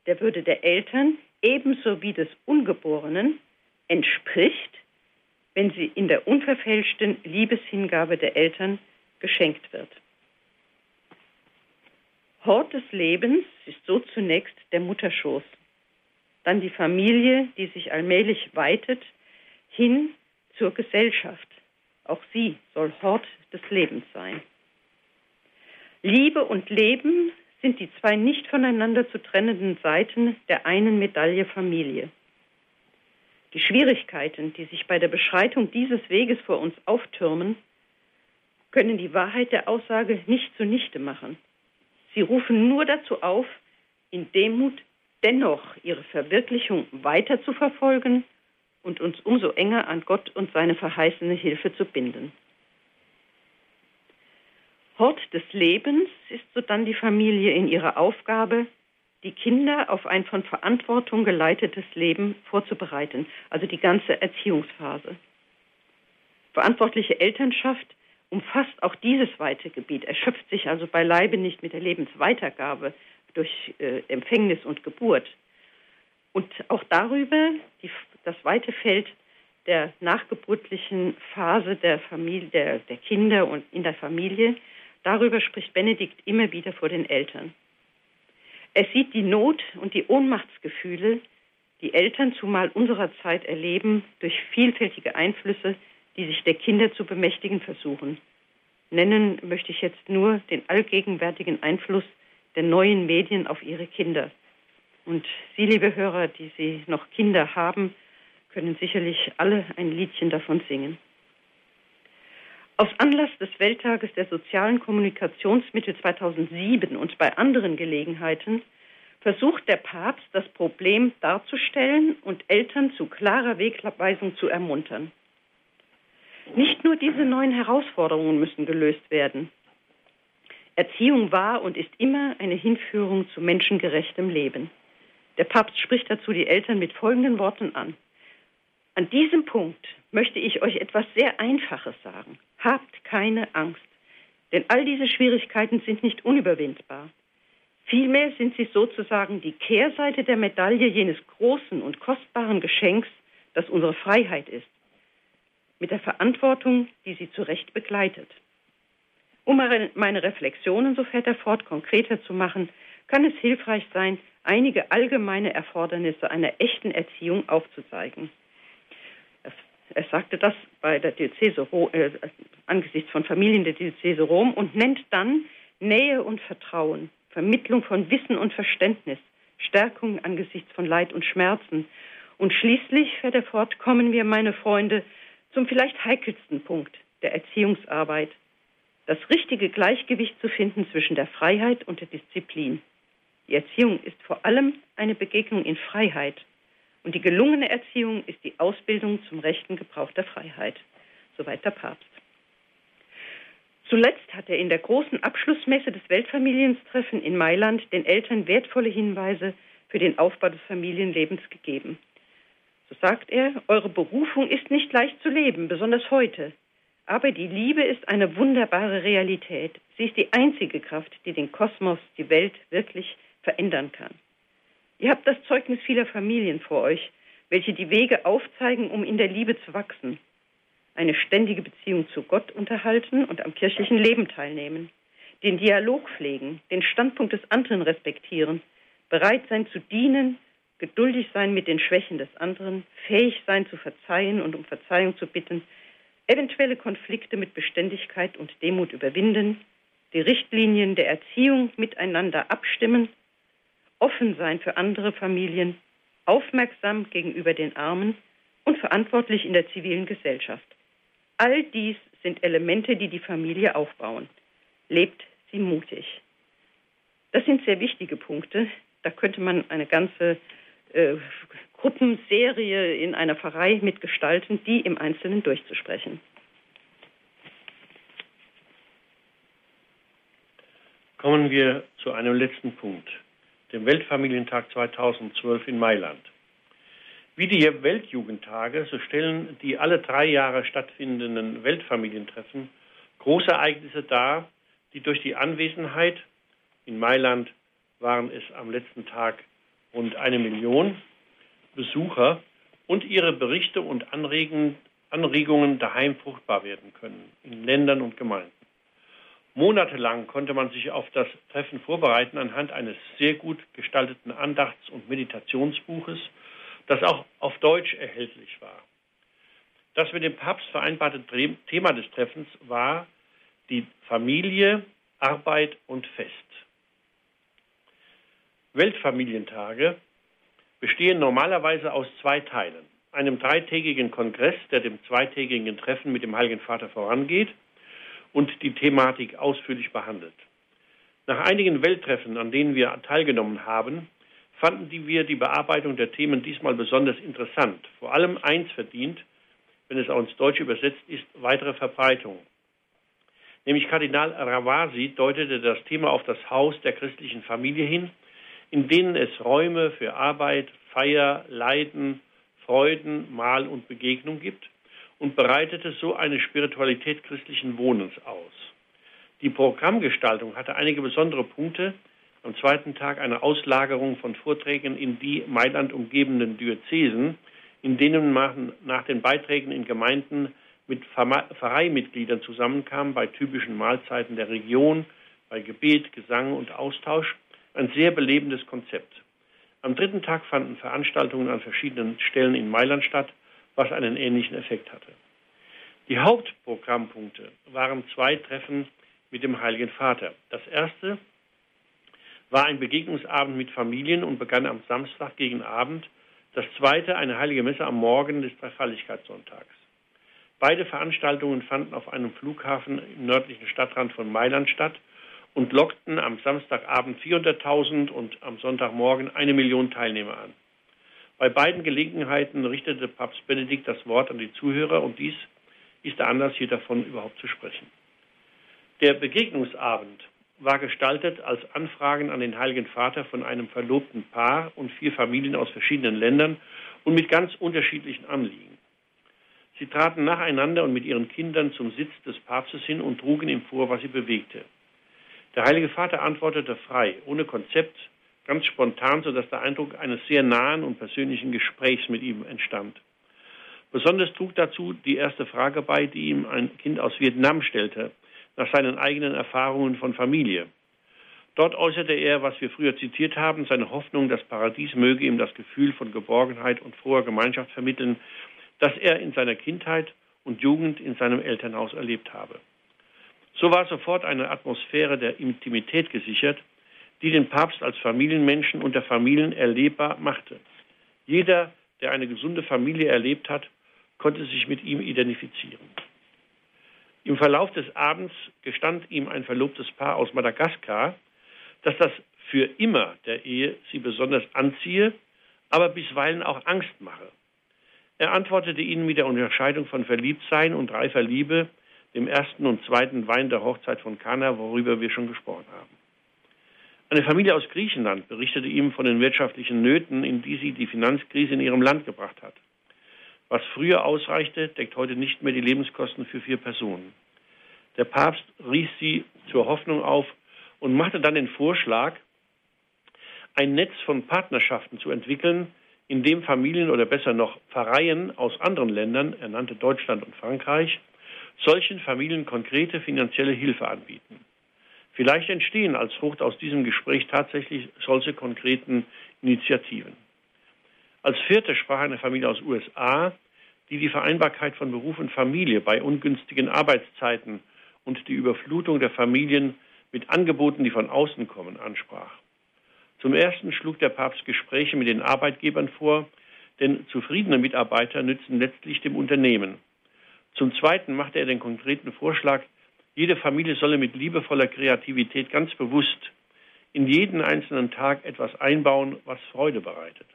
der Würde der Eltern ebenso wie des Ungeborenen entspricht, wenn sie in der unverfälschten Liebeshingabe der Eltern geschenkt wird. Hort des Lebens ist so zunächst der Mutterschoß, dann die Familie, die sich allmählich weitet, hin zur Gesellschaft. Auch sie soll Hort des Lebens sein. Liebe und Leben sind die zwei nicht voneinander zu trennenden Seiten der einen Medaille Familie. Die Schwierigkeiten, die sich bei der Beschreitung dieses Weges vor uns auftürmen, können die Wahrheit der Aussage nicht zunichte machen. Sie rufen nur dazu auf, in Demut dennoch ihre Verwirklichung weiter zu verfolgen und uns umso enger an Gott und seine verheißene Hilfe zu binden. Hort des Lebens ist sodann die Familie in ihrer Aufgabe, die Kinder auf ein von Verantwortung geleitetes Leben vorzubereiten, also die ganze Erziehungsphase. Verantwortliche Elternschaft umfasst auch dieses weite Gebiet, erschöpft sich also beileibe nicht mit der Lebensweitergabe durch äh, Empfängnis und Geburt. Und auch darüber, die, das weite Feld der nachgeburtlichen Phase der Familie, der, der Kinder und in der Familie, Darüber spricht Benedikt immer wieder vor den Eltern. Er sieht die Not und die Ohnmachtsgefühle, die Eltern zumal unserer Zeit erleben, durch vielfältige Einflüsse, die sich der Kinder zu bemächtigen versuchen. Nennen möchte ich jetzt nur den allgegenwärtigen Einfluss der neuen Medien auf ihre Kinder. Und Sie, liebe Hörer, die Sie noch Kinder haben, können sicherlich alle ein Liedchen davon singen. Aus Anlass des Welttages der sozialen Kommunikationsmittel 2007 und bei anderen Gelegenheiten versucht der Papst, das Problem darzustellen und Eltern zu klarer Wegweisung zu ermuntern. Nicht nur diese neuen Herausforderungen müssen gelöst werden. Erziehung war und ist immer eine Hinführung zu menschengerechtem Leben. Der Papst spricht dazu die Eltern mit folgenden Worten an. An diesem Punkt möchte ich euch etwas sehr Einfaches sagen. Habt keine Angst, denn all diese Schwierigkeiten sind nicht unüberwindbar. Vielmehr sind sie sozusagen die Kehrseite der Medaille jenes großen und kostbaren Geschenks, das unsere Freiheit ist, mit der Verantwortung, die sie zu Recht begleitet. Um meine Reflexionen, so fährt er fort, konkreter zu machen, kann es hilfreich sein, einige allgemeine Erfordernisse einer echten Erziehung aufzuzeigen. Er sagte das bei der Diözese äh, angesichts von Familien der Diözese Rom und nennt dann Nähe und Vertrauen, Vermittlung von Wissen und Verständnis, Stärkung angesichts von Leid und Schmerzen. Und schließlich, fährt er fort, kommen wir, meine Freunde, zum vielleicht heikelsten Punkt der Erziehungsarbeit, das richtige Gleichgewicht zu finden zwischen der Freiheit und der Disziplin. Die Erziehung ist vor allem eine Begegnung in Freiheit und die gelungene Erziehung ist die Ausbildung zum rechten Gebrauch der Freiheit. Soweit der Papst. Zuletzt hat er in der großen Abschlussmesse des Weltfamilienstreffen in Mailand den Eltern wertvolle Hinweise für den Aufbau des Familienlebens gegeben. So sagt er, eure Berufung ist nicht leicht zu leben, besonders heute. Aber die Liebe ist eine wunderbare Realität. Sie ist die einzige Kraft, die den Kosmos, die Welt wirklich verändern kann. Ihr habt das Zeugnis vieler Familien vor euch, welche die Wege aufzeigen, um in der Liebe zu wachsen. Eine ständige Beziehung zu Gott unterhalten und am kirchlichen Leben teilnehmen. Den Dialog pflegen, den Standpunkt des anderen respektieren, bereit sein zu dienen, geduldig sein mit den Schwächen des anderen, fähig sein zu verzeihen und um Verzeihung zu bitten, eventuelle Konflikte mit Beständigkeit und Demut überwinden, die Richtlinien der Erziehung miteinander abstimmen, offen sein für andere Familien, aufmerksam gegenüber den Armen und verantwortlich in der zivilen Gesellschaft. All dies sind Elemente, die die Familie aufbauen. Lebt sie mutig. Das sind sehr wichtige Punkte. Da könnte man eine ganze äh, Gruppenserie in einer Pfarrei mitgestalten, die im Einzelnen durchzusprechen. Kommen wir zu einem letzten Punkt, dem Weltfamilientag 2012 in Mailand. Wie die Weltjugendtage, so stellen die alle drei Jahre stattfindenden Weltfamilientreffen Großereignisse dar, die durch die Anwesenheit in Mailand waren es am letzten Tag rund eine Million Besucher und ihre Berichte und Anregungen daheim fruchtbar werden können, in Ländern und Gemeinden. Monatelang konnte man sich auf das Treffen vorbereiten anhand eines sehr gut gestalteten Andachts- und Meditationsbuches, das auch auf Deutsch erhältlich war. Das mit dem Papst vereinbarte Thema des Treffens war die Familie, Arbeit und Fest. Weltfamilientage bestehen normalerweise aus zwei Teilen. Einem dreitägigen Kongress, der dem zweitägigen Treffen mit dem Heiligen Vater vorangeht und die Thematik ausführlich behandelt. Nach einigen Welttreffen, an denen wir teilgenommen haben, fanden wir die Bearbeitung der Themen diesmal besonders interessant. Vor allem eins verdient, wenn es auch ins Deutsche übersetzt ist, weitere Verbreitung. Nämlich Kardinal Ravasi deutete das Thema auf das Haus der christlichen Familie hin in denen es Räume für Arbeit, Feier, Leiden, Freuden, Mahl und Begegnung gibt und bereitete so eine Spiritualität christlichen Wohnens aus. Die Programmgestaltung hatte einige besondere Punkte. Am zweiten Tag eine Auslagerung von Vorträgen in die Mailand umgebenden Diözesen, in denen man nach den Beiträgen in Gemeinden mit Pfarreimitgliedern zusammenkam, bei typischen Mahlzeiten der Region, bei Gebet, Gesang und Austausch ein sehr belebendes Konzept. Am dritten Tag fanden Veranstaltungen an verschiedenen Stellen in Mailand statt, was einen ähnlichen Effekt hatte. Die Hauptprogrammpunkte waren zwei Treffen mit dem Heiligen Vater. Das erste war ein Begegnungsabend mit Familien und begann am Samstag gegen Abend. Das zweite eine heilige Messe am Morgen des Dreifalligkeitssonntags. Beide Veranstaltungen fanden auf einem Flughafen im nördlichen Stadtrand von Mailand statt und lockten am Samstagabend 400.000 und am Sonntagmorgen eine Million Teilnehmer an. Bei beiden Gelegenheiten richtete Papst Benedikt das Wort an die Zuhörer und dies ist der Anlass, hier davon überhaupt zu sprechen. Der Begegnungsabend war gestaltet als Anfragen an den Heiligen Vater von einem verlobten Paar und vier Familien aus verschiedenen Ländern und mit ganz unterschiedlichen Anliegen. Sie traten nacheinander und mit ihren Kindern zum Sitz des Papstes hin und trugen ihm vor, was sie bewegte. Der Heilige Vater antwortete frei, ohne Konzept, ganz spontan, sodass der Eindruck eines sehr nahen und persönlichen Gesprächs mit ihm entstand. Besonders trug dazu die erste Frage bei, die ihm ein Kind aus Vietnam stellte, nach seinen eigenen Erfahrungen von Familie. Dort äußerte er, was wir früher zitiert haben, seine Hoffnung, das Paradies möge ihm das Gefühl von Geborgenheit und froher Gemeinschaft vermitteln, das er in seiner Kindheit und Jugend in seinem Elternhaus erlebt habe. So war sofort eine Atmosphäre der Intimität gesichert, die den Papst als Familienmenschen unter Familien erlebbar machte. Jeder, der eine gesunde Familie erlebt hat, konnte sich mit ihm identifizieren. Im Verlauf des Abends gestand ihm ein verlobtes Paar aus Madagaskar, dass das für immer der Ehe sie besonders anziehe, aber bisweilen auch Angst mache. Er antwortete ihnen mit der Unterscheidung von Verliebtsein und reifer Liebe, dem ersten und zweiten Wein der Hochzeit von Kana, worüber wir schon gesprochen haben. Eine Familie aus Griechenland berichtete ihm von den wirtschaftlichen Nöten, in die sie die Finanzkrise in ihrem Land gebracht hat. Was früher ausreichte, deckt heute nicht mehr die Lebenskosten für vier Personen. Der Papst rief sie zur Hoffnung auf und machte dann den Vorschlag, ein Netz von Partnerschaften zu entwickeln, in dem Familien oder besser noch Pfarreien aus anderen Ländern, er nannte Deutschland und Frankreich, solchen Familien konkrete finanzielle Hilfe anbieten. Vielleicht entstehen als Frucht aus diesem Gespräch tatsächlich solche konkreten Initiativen. Als vierte sprach eine Familie aus USA, die die Vereinbarkeit von Beruf und Familie bei ungünstigen Arbeitszeiten und die Überflutung der Familien mit Angeboten, die von außen kommen, ansprach. Zum ersten schlug der Papst Gespräche mit den Arbeitgebern vor, denn zufriedene Mitarbeiter nützen letztlich dem Unternehmen. Zum zweiten machte er den konkreten Vorschlag, jede Familie solle mit liebevoller Kreativität ganz bewusst in jeden einzelnen Tag etwas einbauen, was Freude bereitet.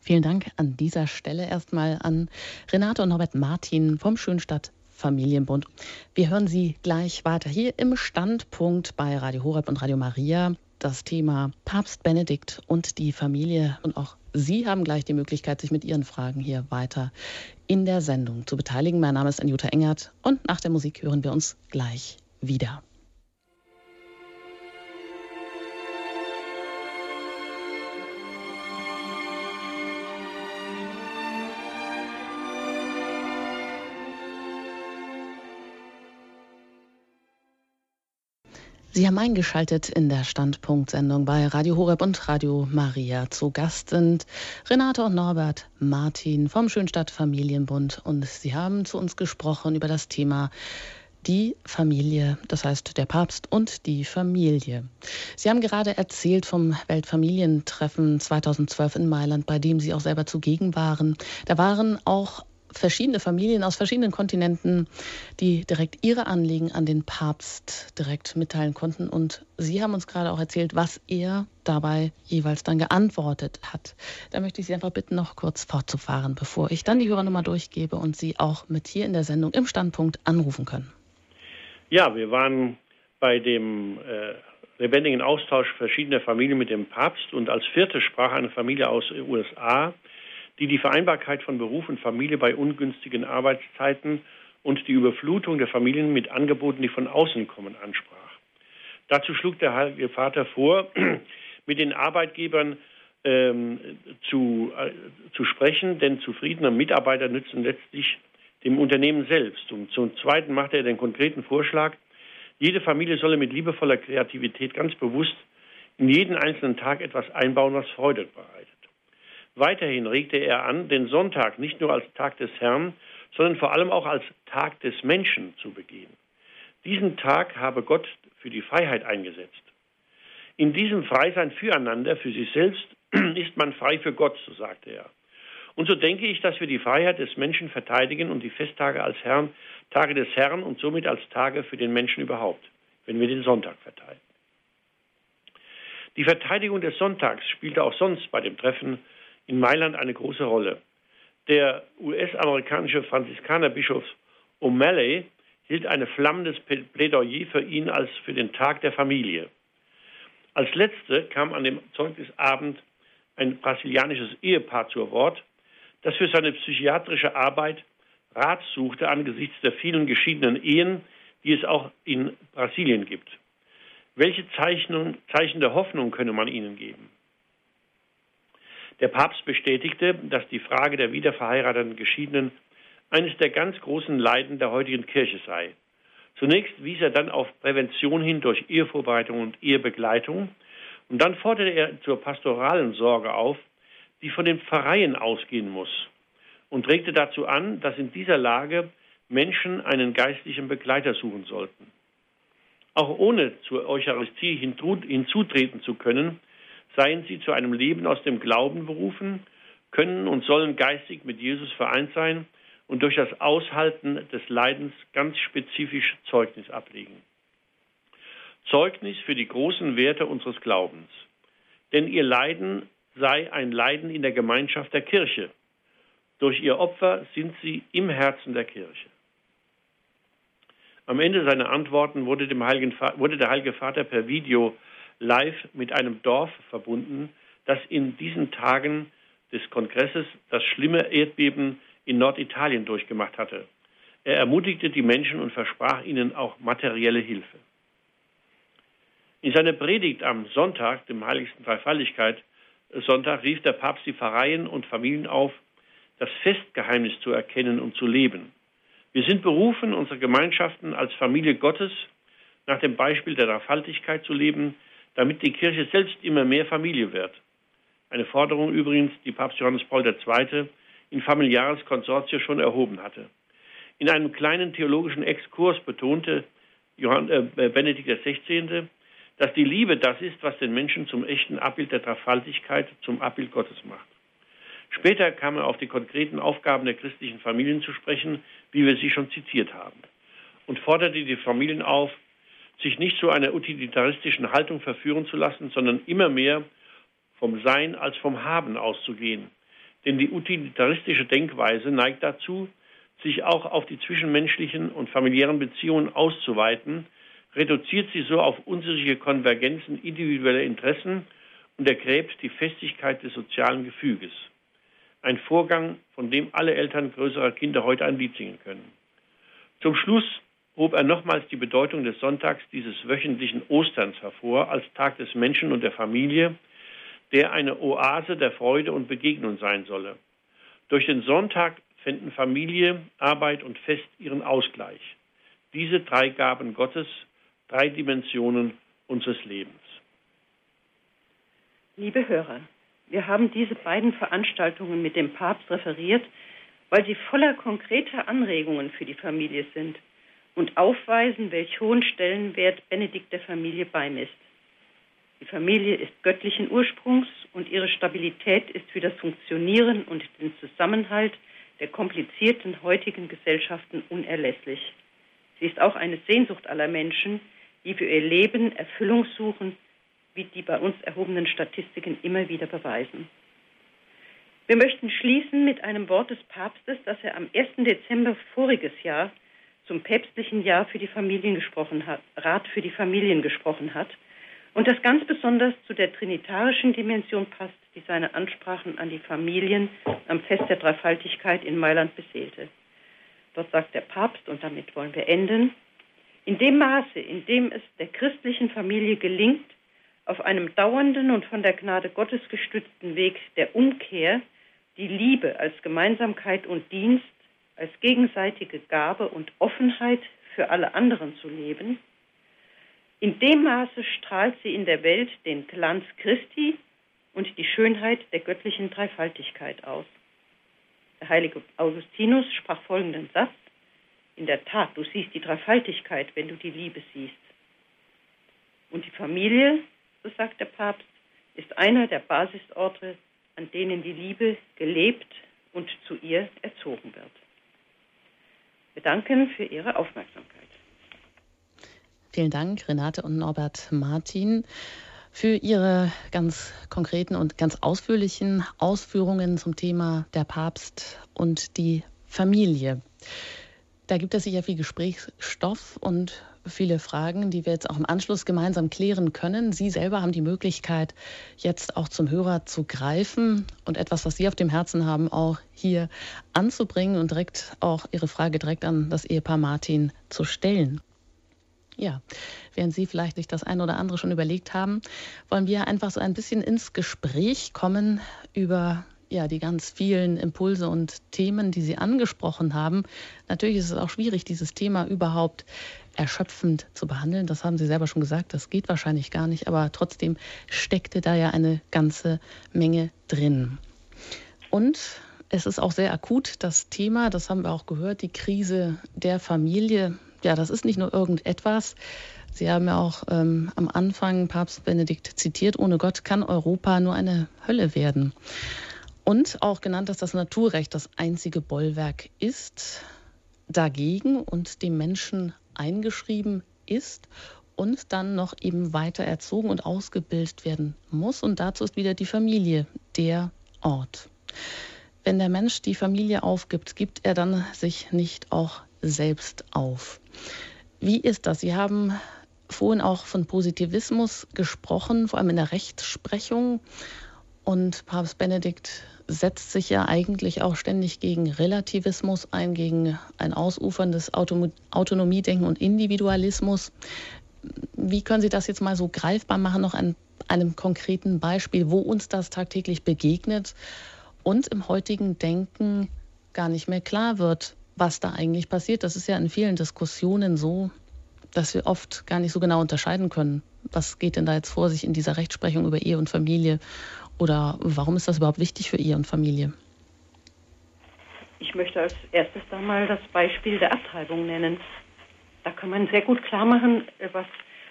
Vielen Dank an dieser Stelle erstmal an Renate und Norbert Martin vom Schönstadt Familienbund. Wir hören Sie gleich weiter hier im Standpunkt bei Radio Horeb und Radio Maria. Das Thema Papst Benedikt und die Familie und auch Sie haben gleich die Möglichkeit, sich mit Ihren Fragen hier weiter in der Sendung zu beteiligen. Mein Name ist Anjuta Engert und nach der Musik hören wir uns gleich wieder. Sie haben eingeschaltet in der Standpunktsendung bei Radio Horeb und Radio Maria. Zu Gast sind Renate und Norbert Martin vom Schönstadt Familienbund und sie haben zu uns gesprochen über das Thema die Familie, das heißt der Papst und die Familie. Sie haben gerade erzählt vom Weltfamilientreffen 2012 in Mailand, bei dem Sie auch selber zugegen waren. Da waren auch verschiedene Familien aus verschiedenen Kontinenten, die direkt ihre Anliegen an den Papst direkt mitteilen konnten. Und Sie haben uns gerade auch erzählt, was er dabei jeweils dann geantwortet hat. Da möchte ich Sie einfach bitten, noch kurz fortzufahren, bevor ich dann die Hörernummer durchgebe und Sie auch mit hier in der Sendung im Standpunkt anrufen können. Ja, wir waren bei dem äh, lebendigen Austausch verschiedener Familien mit dem Papst und als vierte sprach eine Familie aus den USA, die die Vereinbarkeit von Beruf und Familie bei ungünstigen Arbeitszeiten und die Überflutung der Familien mit Angeboten, die von außen kommen, ansprach. Dazu schlug der Heilige Vater vor, mit den Arbeitgebern ähm, zu, äh, zu sprechen, denn zufriedene Mitarbeiter nützen letztlich dem Unternehmen selbst. Und zum Zweiten machte er den konkreten Vorschlag, jede Familie solle mit liebevoller Kreativität ganz bewusst in jeden einzelnen Tag etwas einbauen, was Freude bereitet. Weiterhin regte er an, den Sonntag nicht nur als Tag des Herrn, sondern vor allem auch als Tag des Menschen zu begehen. Diesen Tag habe Gott für die Freiheit eingesetzt. In diesem Freisein füreinander, für sich selbst, ist man frei für Gott, so sagte er. Und so denke ich, dass wir die Freiheit des Menschen verteidigen und die Festtage als Herrn, Tage des Herrn und somit als Tage für den Menschen überhaupt, wenn wir den Sonntag verteidigen. Die Verteidigung des Sonntags spielte auch sonst bei dem Treffen in Mailand eine große Rolle. Der US-amerikanische Franziskanerbischof O'Malley hielt ein flammendes Plädoyer für ihn als für den Tag der Familie. Als letzte kam an dem Zeugnisabend ein brasilianisches Ehepaar zu Wort, das für seine psychiatrische Arbeit Rat suchte angesichts der vielen geschiedenen Ehen, die es auch in Brasilien gibt. Welche Zeichen, Zeichen der Hoffnung könne man ihnen geben? Der Papst bestätigte, dass die Frage der wiederverheirateten Geschiedenen eines der ganz großen Leiden der heutigen Kirche sei. Zunächst wies er dann auf Prävention hin durch Ehevorbereitung und Ehebegleitung und dann forderte er zur pastoralen Sorge auf, die von den Pfarreien ausgehen muss und regte dazu an, dass in dieser Lage Menschen einen geistlichen Begleiter suchen sollten. Auch ohne zur Eucharistie hinzutreten zu können, seien sie zu einem Leben aus dem Glauben berufen, können und sollen geistig mit Jesus vereint sein und durch das Aushalten des Leidens ganz spezifisch Zeugnis ablegen. Zeugnis für die großen Werte unseres Glaubens. Denn ihr Leiden sei ein Leiden in der Gemeinschaft der Kirche. Durch ihr Opfer sind sie im Herzen der Kirche. Am Ende seiner Antworten wurde, Heiligen, wurde der Heilige Vater per Video live mit einem Dorf verbunden, das in diesen Tagen des Kongresses das schlimme Erdbeben in Norditalien durchgemacht hatte. Er ermutigte die Menschen und versprach ihnen auch materielle Hilfe. In seiner Predigt am Sonntag, dem heiligsten Dreifaltigkeit, Sonntag, rief der Papst die Pfarreien und Familien auf, das Festgeheimnis zu erkennen und zu leben. Wir sind berufen, unsere Gemeinschaften als Familie Gottes nach dem Beispiel der Dreifaltigkeit zu leben, damit die Kirche selbst immer mehr Familie wird. Eine Forderung übrigens, die Papst Johannes Paul II. in Familiares Consortio schon erhoben hatte. In einem kleinen theologischen Exkurs betonte Johann, äh, Benedikt XVI., dass die Liebe das ist, was den Menschen zum echten Abbild der Dreifaltigkeit, zum Abbild Gottes macht. Später kam er auf die konkreten Aufgaben der christlichen Familien zu sprechen, wie wir sie schon zitiert haben, und forderte die Familien auf, sich nicht zu einer utilitaristischen Haltung verführen zu lassen, sondern immer mehr vom Sein als vom Haben auszugehen. Denn die utilitaristische Denkweise neigt dazu, sich auch auf die zwischenmenschlichen und familiären Beziehungen auszuweiten reduziert sie so auf unsichere Konvergenzen individueller Interessen und ergräbt die Festigkeit des sozialen Gefüges. Ein Vorgang, von dem alle Eltern größerer Kinder heute ein Lied singen können. Zum Schluss hob er nochmals die Bedeutung des Sonntags dieses wöchentlichen Osterns hervor als Tag des Menschen und der Familie, der eine Oase der Freude und Begegnung sein solle. Durch den Sonntag fänden Familie, Arbeit und Fest ihren Ausgleich. Diese drei Gaben Gottes drei Dimensionen unseres Lebens. Liebe Hörer, wir haben diese beiden Veranstaltungen mit dem Papst referiert, weil sie voller konkreter Anregungen für die Familie sind und aufweisen, welch hohen Stellenwert Benedikt der Familie beimisst. Die Familie ist göttlichen Ursprungs und ihre Stabilität ist für das Funktionieren und den Zusammenhalt der komplizierten heutigen Gesellschaften unerlässlich. Sie ist auch eine Sehnsucht aller Menschen, die für ihr Leben Erfüllung suchen, wie die bei uns erhobenen Statistiken immer wieder beweisen. Wir möchten schließen mit einem Wort des Papstes, das er am 1. Dezember voriges Jahr zum päpstlichen Jahr für die Familien gesprochen hat, Rat für die Familien gesprochen hat und das ganz besonders zu der trinitarischen Dimension passt, die seine Ansprachen an die Familien am Fest der Dreifaltigkeit in Mailand beseelte. Dort sagt der Papst, und damit wollen wir enden, in dem Maße, in dem es der christlichen Familie gelingt, auf einem dauernden und von der Gnade Gottes gestützten Weg der Umkehr die Liebe als Gemeinsamkeit und Dienst, als gegenseitige Gabe und Offenheit für alle anderen zu leben, in dem Maße strahlt sie in der Welt den Glanz Christi und die Schönheit der göttlichen Dreifaltigkeit aus. Der heilige Augustinus sprach folgenden Satz in der Tat, du siehst die Dreifaltigkeit, wenn du die Liebe siehst. Und die Familie, so sagt der Papst, ist einer der Basisorte, an denen die Liebe gelebt und zu ihr erzogen wird. Wir danken für Ihre Aufmerksamkeit. Vielen Dank, Renate und Norbert Martin, für Ihre ganz konkreten und ganz ausführlichen Ausführungen zum Thema der Papst und die Familie. Da gibt es sicher viel Gesprächsstoff und viele Fragen, die wir jetzt auch im Anschluss gemeinsam klären können. Sie selber haben die Möglichkeit, jetzt auch zum Hörer zu greifen und etwas, was Sie auf dem Herzen haben, auch hier anzubringen und direkt auch Ihre Frage direkt an das Ehepaar Martin zu stellen. Ja, während Sie vielleicht sich das eine oder andere schon überlegt haben, wollen wir einfach so ein bisschen ins Gespräch kommen über ja, die ganz vielen Impulse und Themen, die Sie angesprochen haben. Natürlich ist es auch schwierig, dieses Thema überhaupt erschöpfend zu behandeln. Das haben Sie selber schon gesagt, das geht wahrscheinlich gar nicht, aber trotzdem steckte da ja eine ganze Menge drin. Und es ist auch sehr akut, das Thema, das haben wir auch gehört, die Krise der Familie. Ja, das ist nicht nur irgendetwas. Sie haben ja auch ähm, am Anfang Papst Benedikt zitiert, ohne Gott kann Europa nur eine Hölle werden. Und auch genannt, dass das Naturrecht das einzige Bollwerk ist, dagegen und dem Menschen eingeschrieben ist und dann noch eben weiter erzogen und ausgebildet werden muss. Und dazu ist wieder die Familie der Ort. Wenn der Mensch die Familie aufgibt, gibt er dann sich nicht auch selbst auf. Wie ist das? Sie haben vorhin auch von Positivismus gesprochen, vor allem in der Rechtsprechung. Und Papst Benedikt setzt sich ja eigentlich auch ständig gegen Relativismus ein, gegen ein Ausufern des Autonomiedenken und Individualismus. Wie können Sie das jetzt mal so greifbar machen, noch an einem konkreten Beispiel, wo uns das tagtäglich begegnet und im heutigen Denken gar nicht mehr klar wird, was da eigentlich passiert? Das ist ja in vielen Diskussionen so, dass wir oft gar nicht so genau unterscheiden können. Was geht denn da jetzt vor sich in dieser Rechtsprechung über Ehe und Familie? Oder warum ist das überhaupt wichtig für Ehe und Familie? Ich möchte als erstes da mal das Beispiel der Abtreibung nennen. Da kann man sehr gut klar machen, was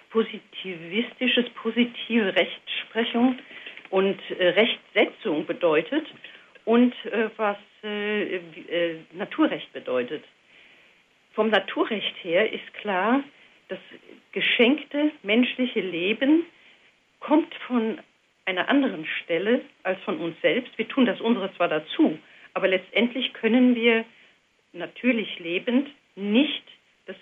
positivistisches, positive Rechtsprechung und äh, Rechtsetzung bedeutet und äh, was äh, äh, Naturrecht bedeutet. Vom Naturrecht her ist klar, das geschenkte menschliche Leben kommt von einer anderen Stelle als von uns selbst. Wir tun das unsere zwar dazu, aber letztendlich können wir natürlich lebend nicht das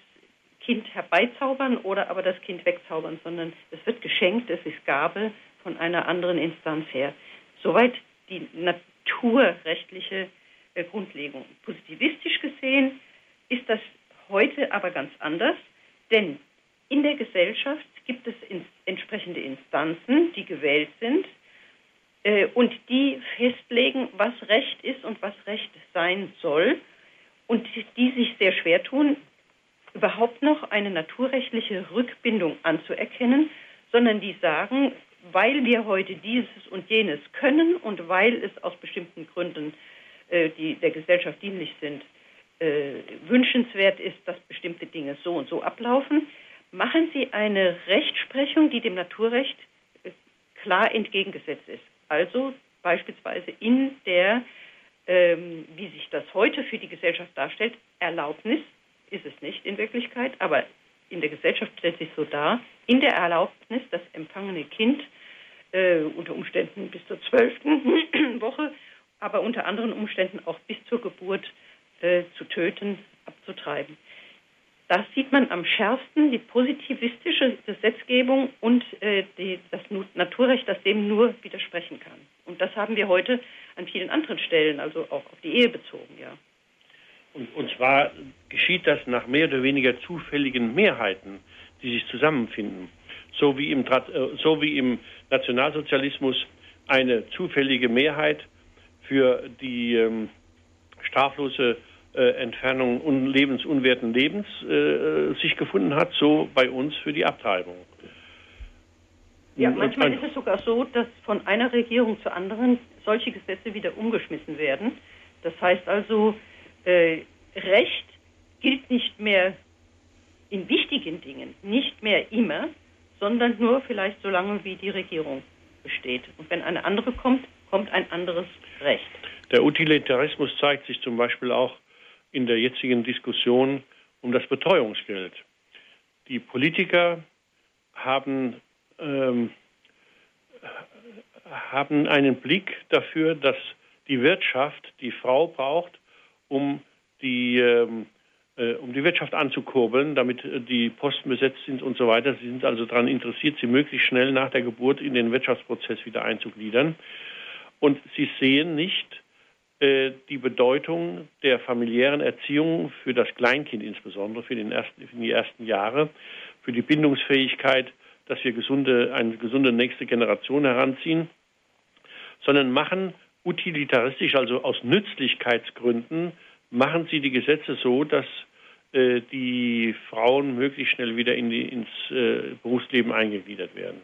Kind herbeizaubern oder aber das Kind wegzaubern, sondern es wird geschenkt, es ist Gabe von einer anderen Instanz her. Soweit die naturrechtliche äh, Grundlegung. Positivistisch gesehen ist das heute aber ganz anders, denn in der Gesellschaft gibt es entsprechende Instanzen, die gewählt sind äh, und die festlegen, was Recht ist und was Recht sein soll und die sich sehr schwer tun, überhaupt noch eine naturrechtliche Rückbindung anzuerkennen, sondern die sagen, weil wir heute dieses und jenes können und weil es aus bestimmten Gründen, äh, die der Gesellschaft dienlich sind, äh, wünschenswert ist, dass bestimmte Dinge so und so ablaufen, machen Sie eine Rechtsprechung, die dem Naturrecht äh, klar entgegengesetzt ist. Also beispielsweise in der, ähm, wie sich das heute für die Gesellschaft darstellt, Erlaubnis ist es nicht in Wirklichkeit, aber in der Gesellschaft stellt sich so dar, in der Erlaubnis, das empfangene Kind äh, unter Umständen bis zur zwölften Woche, aber unter anderen Umständen auch bis zur Geburt äh, zu töten, abzutreiben. Da sieht man am schärfsten die positivistische Gesetzgebung und äh, die, das Naturrecht, das dem nur widersprechen kann. Und das haben wir heute an vielen anderen Stellen, also auch auf die Ehe bezogen, ja. Und, und zwar geschieht das nach mehr oder weniger zufälligen Mehrheiten, die sich zusammenfinden. So wie im, äh, so wie im Nationalsozialismus eine zufällige Mehrheit für die ähm, straflose Entfernung un lebensunwerten Lebens äh, sich gefunden hat, so bei uns für die Abtreibung. Ja, manchmal ist es sogar so, dass von einer Regierung zur anderen solche Gesetze wieder umgeschmissen werden. Das heißt also, äh, Recht gilt nicht mehr in wichtigen Dingen, nicht mehr immer, sondern nur vielleicht so lange, wie die Regierung besteht. Und wenn eine andere kommt, kommt ein anderes Recht. Der Utilitarismus zeigt sich zum Beispiel auch in der jetzigen Diskussion um das Betreuungsgeld. Die Politiker haben, ähm, haben einen Blick dafür, dass die Wirtschaft die Frau braucht, um die, ähm, äh, um die Wirtschaft anzukurbeln, damit äh, die Posten besetzt sind und so weiter. Sie sind also daran interessiert, sie möglichst schnell nach der Geburt in den Wirtschaftsprozess wieder einzugliedern. Und sie sehen nicht, die Bedeutung der familiären Erziehung für das Kleinkind insbesondere, für, den ersten, für die ersten Jahre, für die Bindungsfähigkeit, dass wir gesunde, eine gesunde nächste Generation heranziehen, sondern machen utilitaristisch, also aus Nützlichkeitsgründen, machen sie die Gesetze so, dass äh, die Frauen möglichst schnell wieder in die, ins äh, Berufsleben eingegliedert werden.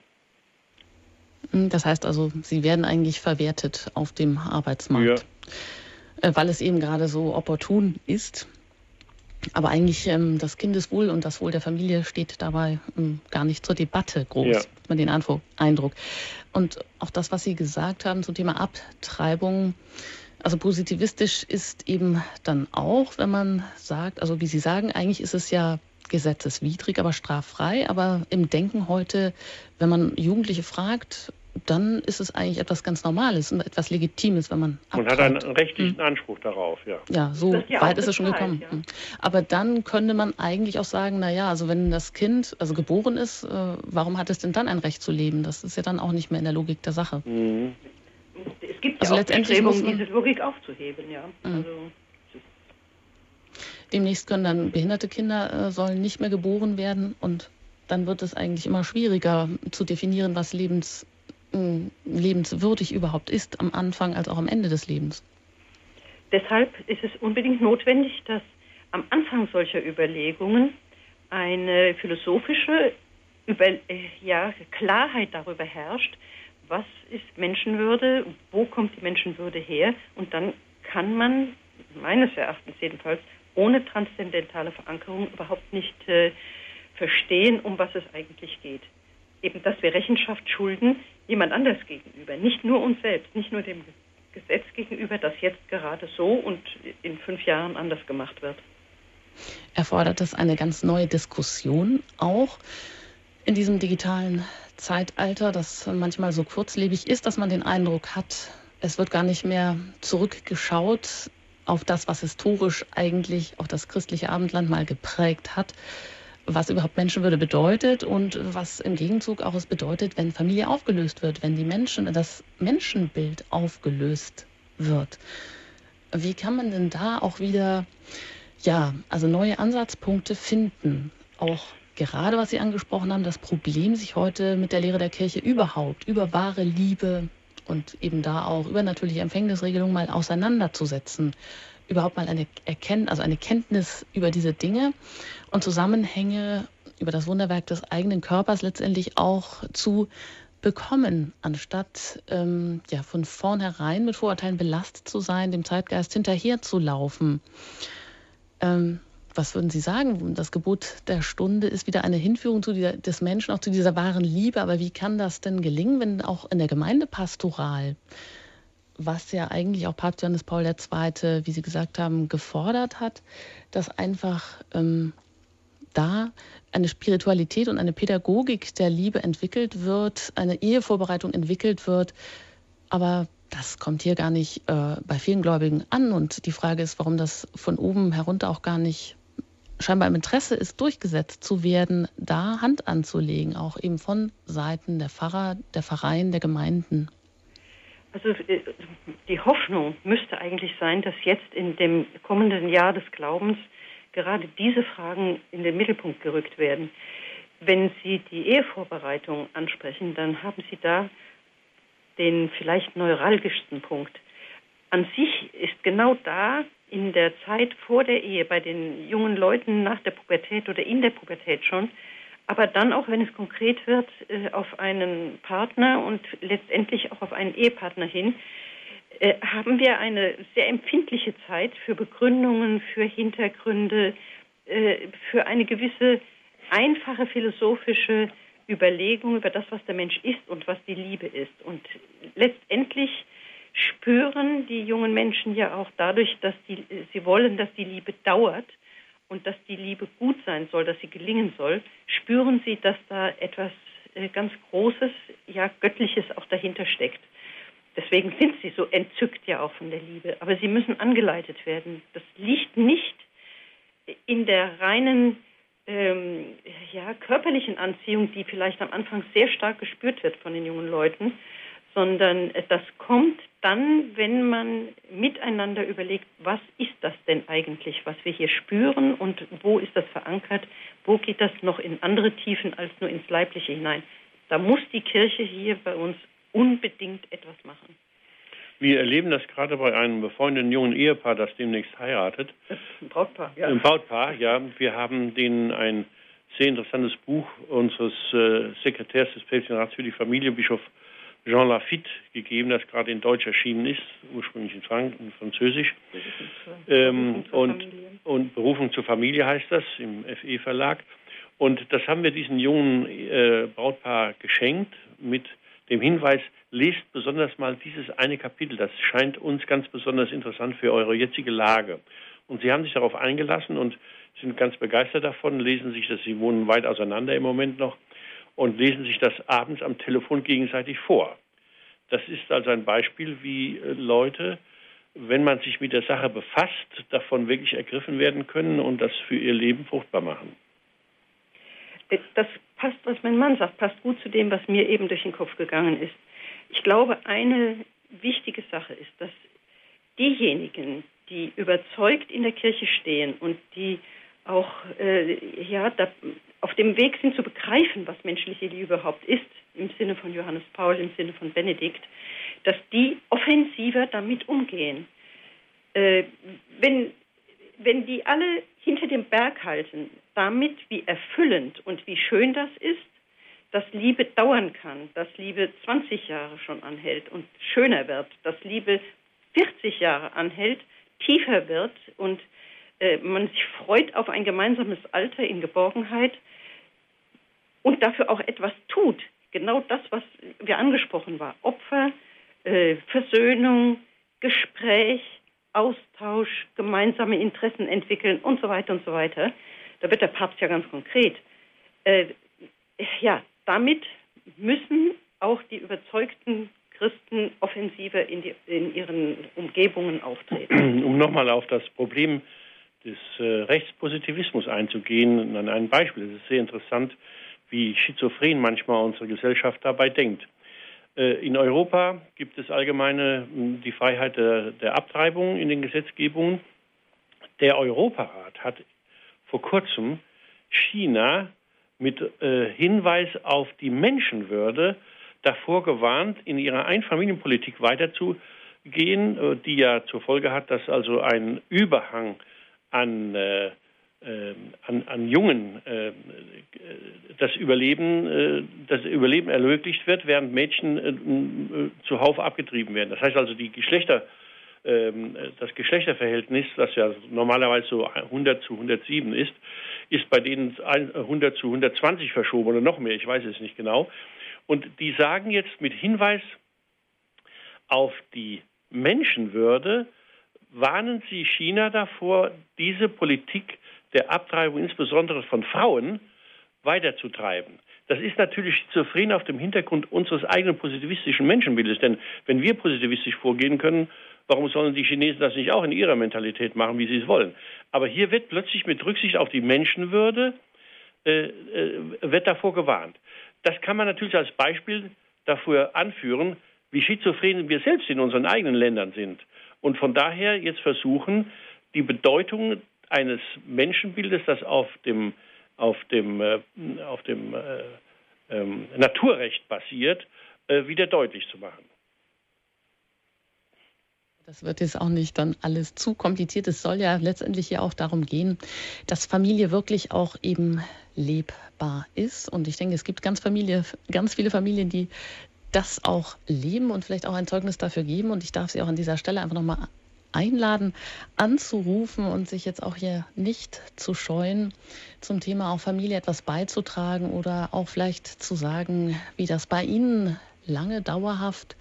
Das heißt also, sie werden eigentlich verwertet auf dem Arbeitsmarkt, ja. Äh, weil es eben gerade so opportun ist. Aber eigentlich ähm, das Kindeswohl und das Wohl der Familie steht dabei ähm, gar nicht zur Debatte groß, ja. hat man den Eindruck. Und auch das, was Sie gesagt haben zum Thema Abtreibung, also positivistisch ist eben dann auch, wenn man sagt, also wie Sie sagen, eigentlich ist es ja gesetzeswidrig, aber straffrei. Aber im Denken heute, wenn man Jugendliche fragt, dann ist es eigentlich etwas ganz Normales und etwas Legitimes, wenn man abtreibt. Man hat einen rechtlichen hm. Anspruch darauf, ja. Ja, so ja weit ist es schon gekommen. Ja. Hm. Aber dann könnte man eigentlich auch sagen, naja, also wenn das Kind also geboren ist, äh, warum hat es denn dann ein Recht zu leben? Das ist ja dann auch nicht mehr in der Logik der Sache. Mhm. Es gibt also ja auch Bestrebungen, diese Logik aufzuheben, ja. Mhm. Also Demnächst können dann behinderte Kinder äh, sollen nicht mehr geboren werden und dann wird es eigentlich immer schwieriger zu definieren, was lebens, äh, lebenswürdig überhaupt ist, am Anfang als auch am Ende des Lebens. Deshalb ist es unbedingt notwendig, dass am Anfang solcher Überlegungen eine philosophische Über äh, ja, Klarheit darüber herrscht, was ist Menschenwürde, wo kommt die Menschenwürde her und dann kann man meines Erachtens jedenfalls ohne transzendentale Verankerung überhaupt nicht äh, verstehen, um was es eigentlich geht. Eben, dass wir Rechenschaft schulden jemand anders gegenüber, nicht nur uns selbst, nicht nur dem Gesetz gegenüber, das jetzt gerade so und in fünf Jahren anders gemacht wird. Erfordert das eine ganz neue Diskussion auch in diesem digitalen Zeitalter, das manchmal so kurzlebig ist, dass man den Eindruck hat, es wird gar nicht mehr zurückgeschaut auf das, was historisch eigentlich auch das christliche Abendland mal geprägt hat, was überhaupt Menschenwürde bedeutet und was im Gegenzug auch es bedeutet, wenn Familie aufgelöst wird, wenn die Menschen, das Menschenbild aufgelöst wird. Wie kann man denn da auch wieder, ja, also neue Ansatzpunkte finden? Auch gerade, was Sie angesprochen haben, das Problem, sich heute mit der Lehre der Kirche überhaupt über wahre Liebe und eben da auch übernatürliche Empfängnisregelungen mal auseinanderzusetzen überhaupt mal eine Erkenntnis, also eine Kenntnis über diese Dinge und Zusammenhänge über das Wunderwerk des eigenen Körpers letztendlich auch zu bekommen, anstatt ähm, ja, von vornherein mit Vorurteilen belastet zu sein, dem Zeitgeist hinterherzulaufen. Ähm, was würden Sie sagen? Das Gebot der Stunde ist wieder eine Hinführung dieser, des Menschen, auch zu dieser wahren Liebe. Aber wie kann das denn gelingen, wenn auch in der Gemeindepastoral was ja eigentlich auch Papst Johannes Paul II., wie Sie gesagt haben, gefordert hat, dass einfach ähm, da eine Spiritualität und eine Pädagogik der Liebe entwickelt wird, eine Ehevorbereitung entwickelt wird. Aber das kommt hier gar nicht äh, bei vielen Gläubigen an. Und die Frage ist, warum das von oben herunter auch gar nicht scheinbar im Interesse ist, durchgesetzt zu werden, da Hand anzulegen, auch eben von Seiten der Pfarrer, der Pfarreien, der Gemeinden. Also äh, die Hoffnung müsste eigentlich sein, dass jetzt in dem kommenden Jahr des Glaubens gerade diese Fragen in den Mittelpunkt gerückt werden. Wenn Sie die Ehevorbereitung ansprechen, dann haben Sie da den vielleicht neuralgischsten Punkt. An sich ist genau da in der Zeit vor der Ehe, bei den jungen Leuten nach der Pubertät oder in der Pubertät schon, aber dann auch, wenn es konkret wird, äh, auf einen Partner und letztendlich auch auf einen Ehepartner hin, äh, haben wir eine sehr empfindliche Zeit für Begründungen, für Hintergründe, äh, für eine gewisse einfache philosophische Überlegung über das, was der Mensch ist und was die Liebe ist. Und letztendlich spüren die jungen Menschen ja auch dadurch, dass die, sie wollen, dass die Liebe dauert, und dass die Liebe gut sein soll, dass sie gelingen soll, spüren sie, dass da etwas äh, ganz Großes, ja Göttliches auch dahinter steckt. Deswegen sind sie so entzückt ja auch von der Liebe. Aber sie müssen angeleitet werden. Das liegt nicht in der reinen ähm, ja, körperlichen Anziehung, die vielleicht am Anfang sehr stark gespürt wird von den jungen Leuten, sondern das kommt dann, wenn man miteinander überlegt, was ist das denn eigentlich, was wir hier spüren und wo ist das verankert, wo geht das noch in andere Tiefen als nur ins Leibliche hinein. Da muss die Kirche hier bei uns unbedingt etwas machen. Wir erleben das gerade bei einem befreundeten jungen Ehepaar, das demnächst heiratet. Ein Brautpaar, ja. Ein Brautpaar, ja. Wir haben denen ein sehr interessantes Buch unseres äh, Sekretärs des Päpstlichen Rats für die Familie, Bischof Jean Lafitte gegeben, das gerade in Deutsch erschienen ist, ursprünglich in, Frank in Französisch. Ähm, und, und Berufung zur Familie heißt das im FE-Verlag. Und das haben wir diesen jungen äh, Brautpaar geschenkt mit dem Hinweis, lest besonders mal dieses eine Kapitel. Das scheint uns ganz besonders interessant für eure jetzige Lage. Und sie haben sich darauf eingelassen und sind ganz begeistert davon, lesen sich das, sie wohnen weit auseinander im Moment noch, und lesen sich das abends am Telefon gegenseitig vor. Das ist also ein Beispiel, wie äh, Leute, wenn man sich mit der Sache befasst, davon wirklich ergriffen werden können und das für ihr Leben fruchtbar machen. Das passt, was mein Mann sagt, passt gut zu dem, was mir eben durch den Kopf gegangen ist. Ich glaube, eine wichtige Sache ist, dass diejenigen, die überzeugt in der Kirche stehen und die auch äh, ja, da, auf dem Weg sind zu begreifen, was menschliche Liebe überhaupt ist, im Sinne von Johannes Paul, im Sinne von Benedikt, dass die offensiver damit umgehen. Äh, wenn, wenn die alle hinter dem Berg halten, damit, wie erfüllend und wie schön das ist, dass Liebe dauern kann, dass Liebe 20 Jahre schon anhält und schöner wird, dass Liebe 40 Jahre anhält, tiefer wird und äh, man sich freut auf ein gemeinsames Alter in Geborgenheit und dafür auch etwas tut. Genau das, was wir angesprochen war. Opfer, äh, Versöhnung, Gespräch, Austausch, gemeinsame Interessen entwickeln und so weiter und so weiter. Da wird der Papst ja ganz konkret. Äh, ja, damit müssen auch die überzeugten Christen offensiver in, die, in ihren Umgebungen auftreten. Um nochmal auf das Problem des äh, Rechtspositivismus einzugehen, an ein Beispiel. Es ist sehr interessant, wie schizophren manchmal unsere Gesellschaft dabei denkt. Äh, in Europa gibt es allgemeine die Freiheit der, der Abtreibung in den Gesetzgebungen. Der Europarat hat vor kurzem China mit äh, Hinweis auf die Menschenwürde davor gewarnt, in ihrer Einfamilienpolitik weiterzugehen, äh, die ja zur Folge hat, dass also ein Überhang an, äh, äh, an, an Jungen äh, das Überleben, äh, das Überleben ermöglicht wird, während Mädchen äh, zuhauf abgetrieben werden. Das heißt also, die Geschlechter, ähm, das Geschlechterverhältnis, das ja normalerweise so 100 zu 107 ist, ist bei denen 100 zu 120 verschoben oder noch mehr, ich weiß es nicht genau. Und die sagen jetzt mit Hinweis auf die Menschenwürde, warnen sie China davor, diese Politik der Abtreibung insbesondere von Frauen weiterzutreiben. Das ist natürlich schizophren auf dem Hintergrund unseres eigenen positivistischen Menschenbildes. Denn wenn wir positivistisch vorgehen können, warum sollen die Chinesen das nicht auch in ihrer Mentalität machen, wie sie es wollen? Aber hier wird plötzlich mit Rücksicht auf die Menschenwürde äh, äh, wird davor gewarnt. Das kann man natürlich als Beispiel dafür anführen, wie schizophren wir selbst in unseren eigenen Ländern sind. Und von daher jetzt versuchen, die Bedeutung eines Menschenbildes, das auf dem, auf dem, äh, auf dem äh, ähm, Naturrecht basiert, äh, wieder deutlich zu machen. Das wird jetzt auch nicht dann alles zu kompliziert. Es soll ja letztendlich ja auch darum gehen, dass Familie wirklich auch eben lebbar ist. Und ich denke, es gibt ganz, Familie, ganz viele Familien, die das auch leben und vielleicht auch ein Zeugnis dafür geben. Und ich darf Sie auch an dieser Stelle einfach nochmal einladen, anzurufen und sich jetzt auch hier nicht zu scheuen, zum Thema auch Familie etwas beizutragen oder auch vielleicht zu sagen, wie das bei Ihnen lange dauerhaft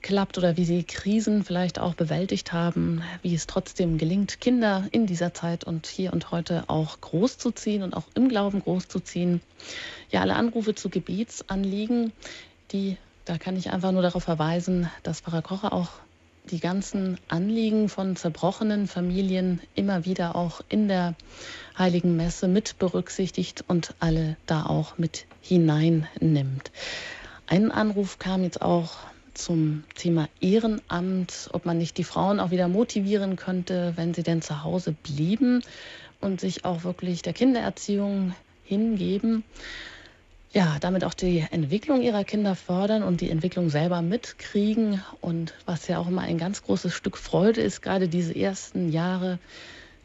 klappt oder wie Sie Krisen vielleicht auch bewältigt haben, wie es trotzdem gelingt, Kinder in dieser Zeit und hier und heute auch großzuziehen und auch im Glauben großzuziehen. Ja, alle Anrufe zu Gebetsanliegen, die da kann ich einfach nur darauf verweisen, dass Pfarrer Kocher auch die ganzen Anliegen von zerbrochenen Familien immer wieder auch in der Heiligen Messe mit berücksichtigt und alle da auch mit hineinnimmt. Ein Anruf kam jetzt auch zum Thema Ehrenamt, ob man nicht die Frauen auch wieder motivieren könnte, wenn sie denn zu Hause blieben und sich auch wirklich der Kindererziehung hingeben ja, damit auch die Entwicklung ihrer Kinder fördern und die Entwicklung selber mitkriegen. Und was ja auch immer ein ganz großes Stück Freude ist, gerade diese ersten Jahre,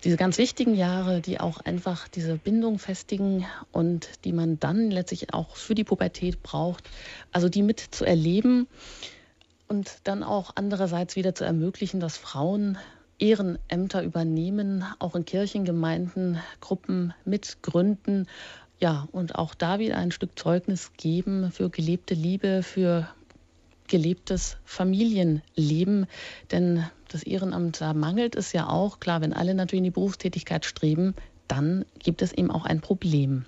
diese ganz wichtigen Jahre, die auch einfach diese Bindung festigen und die man dann letztlich auch für die Pubertät braucht, also die mit zu erleben und dann auch andererseits wieder zu ermöglichen, dass Frauen Ehrenämter übernehmen, auch in Kirchengemeinden Gruppen mitgründen ja, und auch da wieder ein Stück Zeugnis geben für gelebte Liebe, für gelebtes Familienleben. Denn das Ehrenamt, da mangelt es ja auch. Klar, wenn alle natürlich in die Berufstätigkeit streben, dann gibt es eben auch ein Problem.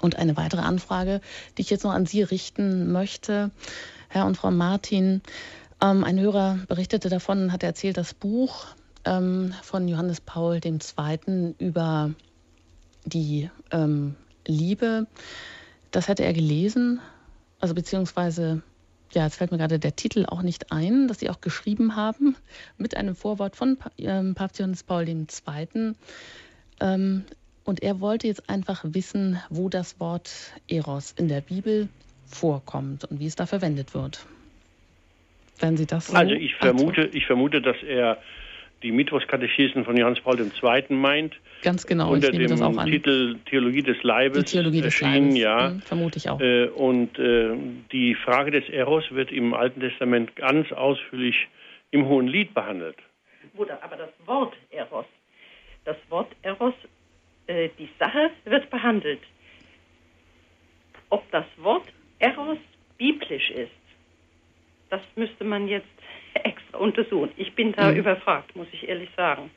Und eine weitere Anfrage, die ich jetzt noch an Sie richten möchte. Herr und Frau Martin, ähm, ein Hörer berichtete davon, hat erzählt, das Buch ähm, von Johannes Paul II. über die ähm, Liebe, das hätte er gelesen, also beziehungsweise ja, jetzt fällt mir gerade der Titel auch nicht ein, dass Sie auch geschrieben haben, mit einem Vorwort von ähm, Papst Johannes Paul II. Ähm, und er wollte jetzt einfach wissen, wo das Wort Eros in der Bibel vorkommt und wie es da verwendet wird. Wenn Sie das so Also ich vermute, ich vermute, dass er die Mittwochskatechesen von Johannes Paul II. meint. Ganz genau, unter dem Titel Theologie des Leibes. Die Theologie des erschienen, Leibes, ja. Hm, vermute ich auch. Äh, und äh, die Frage des Eros wird im Alten Testament ganz ausführlich im Hohen Lied behandelt. Bruder, aber das Wort Eros, das Wort Eros, äh, die Sache wird behandelt. Ob das Wort Eros biblisch ist, das müsste man jetzt extra untersuchen. Ich bin da mhm. überfragt, muss ich ehrlich sagen.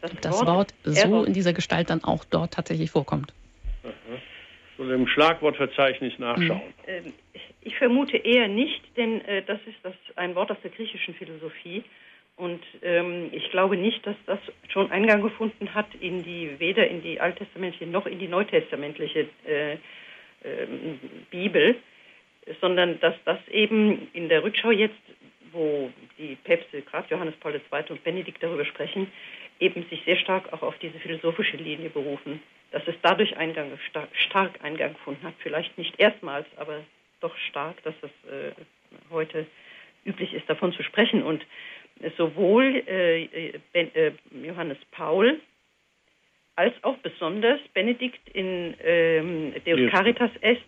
Das, das Wort, Wort so in dieser Gestalt dann auch dort tatsächlich vorkommt. So im Schlagwortverzeichnis nachschauen. Mhm. Ich vermute eher nicht, denn äh, das ist das, ein Wort aus der griechischen Philosophie. Und ähm, ich glaube nicht, dass das schon Eingang gefunden hat in die, weder in die alttestamentliche noch in die neutestamentliche äh, äh, Bibel, sondern dass das eben in der Rückschau jetzt wo die Päpste, gerade Johannes Paul II. und Benedikt darüber sprechen, eben sich sehr stark auch auf diese philosophische Linie berufen. Dass es dadurch Eingang, stark Eingang gefunden hat. Vielleicht nicht erstmals, aber doch stark, dass es äh, heute üblich ist, davon zu sprechen. Und sowohl äh, ben, äh, Johannes Paul als auch besonders Benedikt in ähm, Deus Caritas Est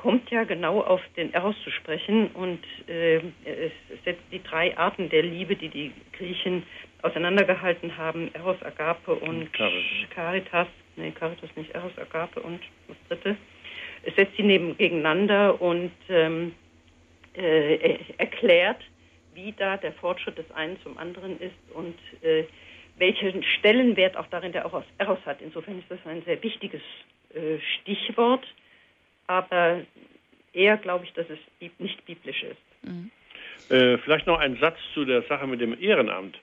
kommt ja genau auf den Eros zu sprechen und äh, es setzt die drei Arten der Liebe, die die Griechen auseinandergehalten haben, Eros, Agape und Caritas. Caritas. Nee, Caritas nicht, Eros, Agape und das dritte. Es setzt sie neben gegeneinander und ähm, äh, erklärt, wie da der Fortschritt des einen zum anderen ist und äh, welchen Stellenwert auch darin der Eros hat. Insofern ist das ein sehr wichtiges äh, Stichwort aber eher glaube ich, dass es nicht biblisch ist. Mhm. Äh, vielleicht noch ein Satz zu der Sache mit dem Ehrenamt.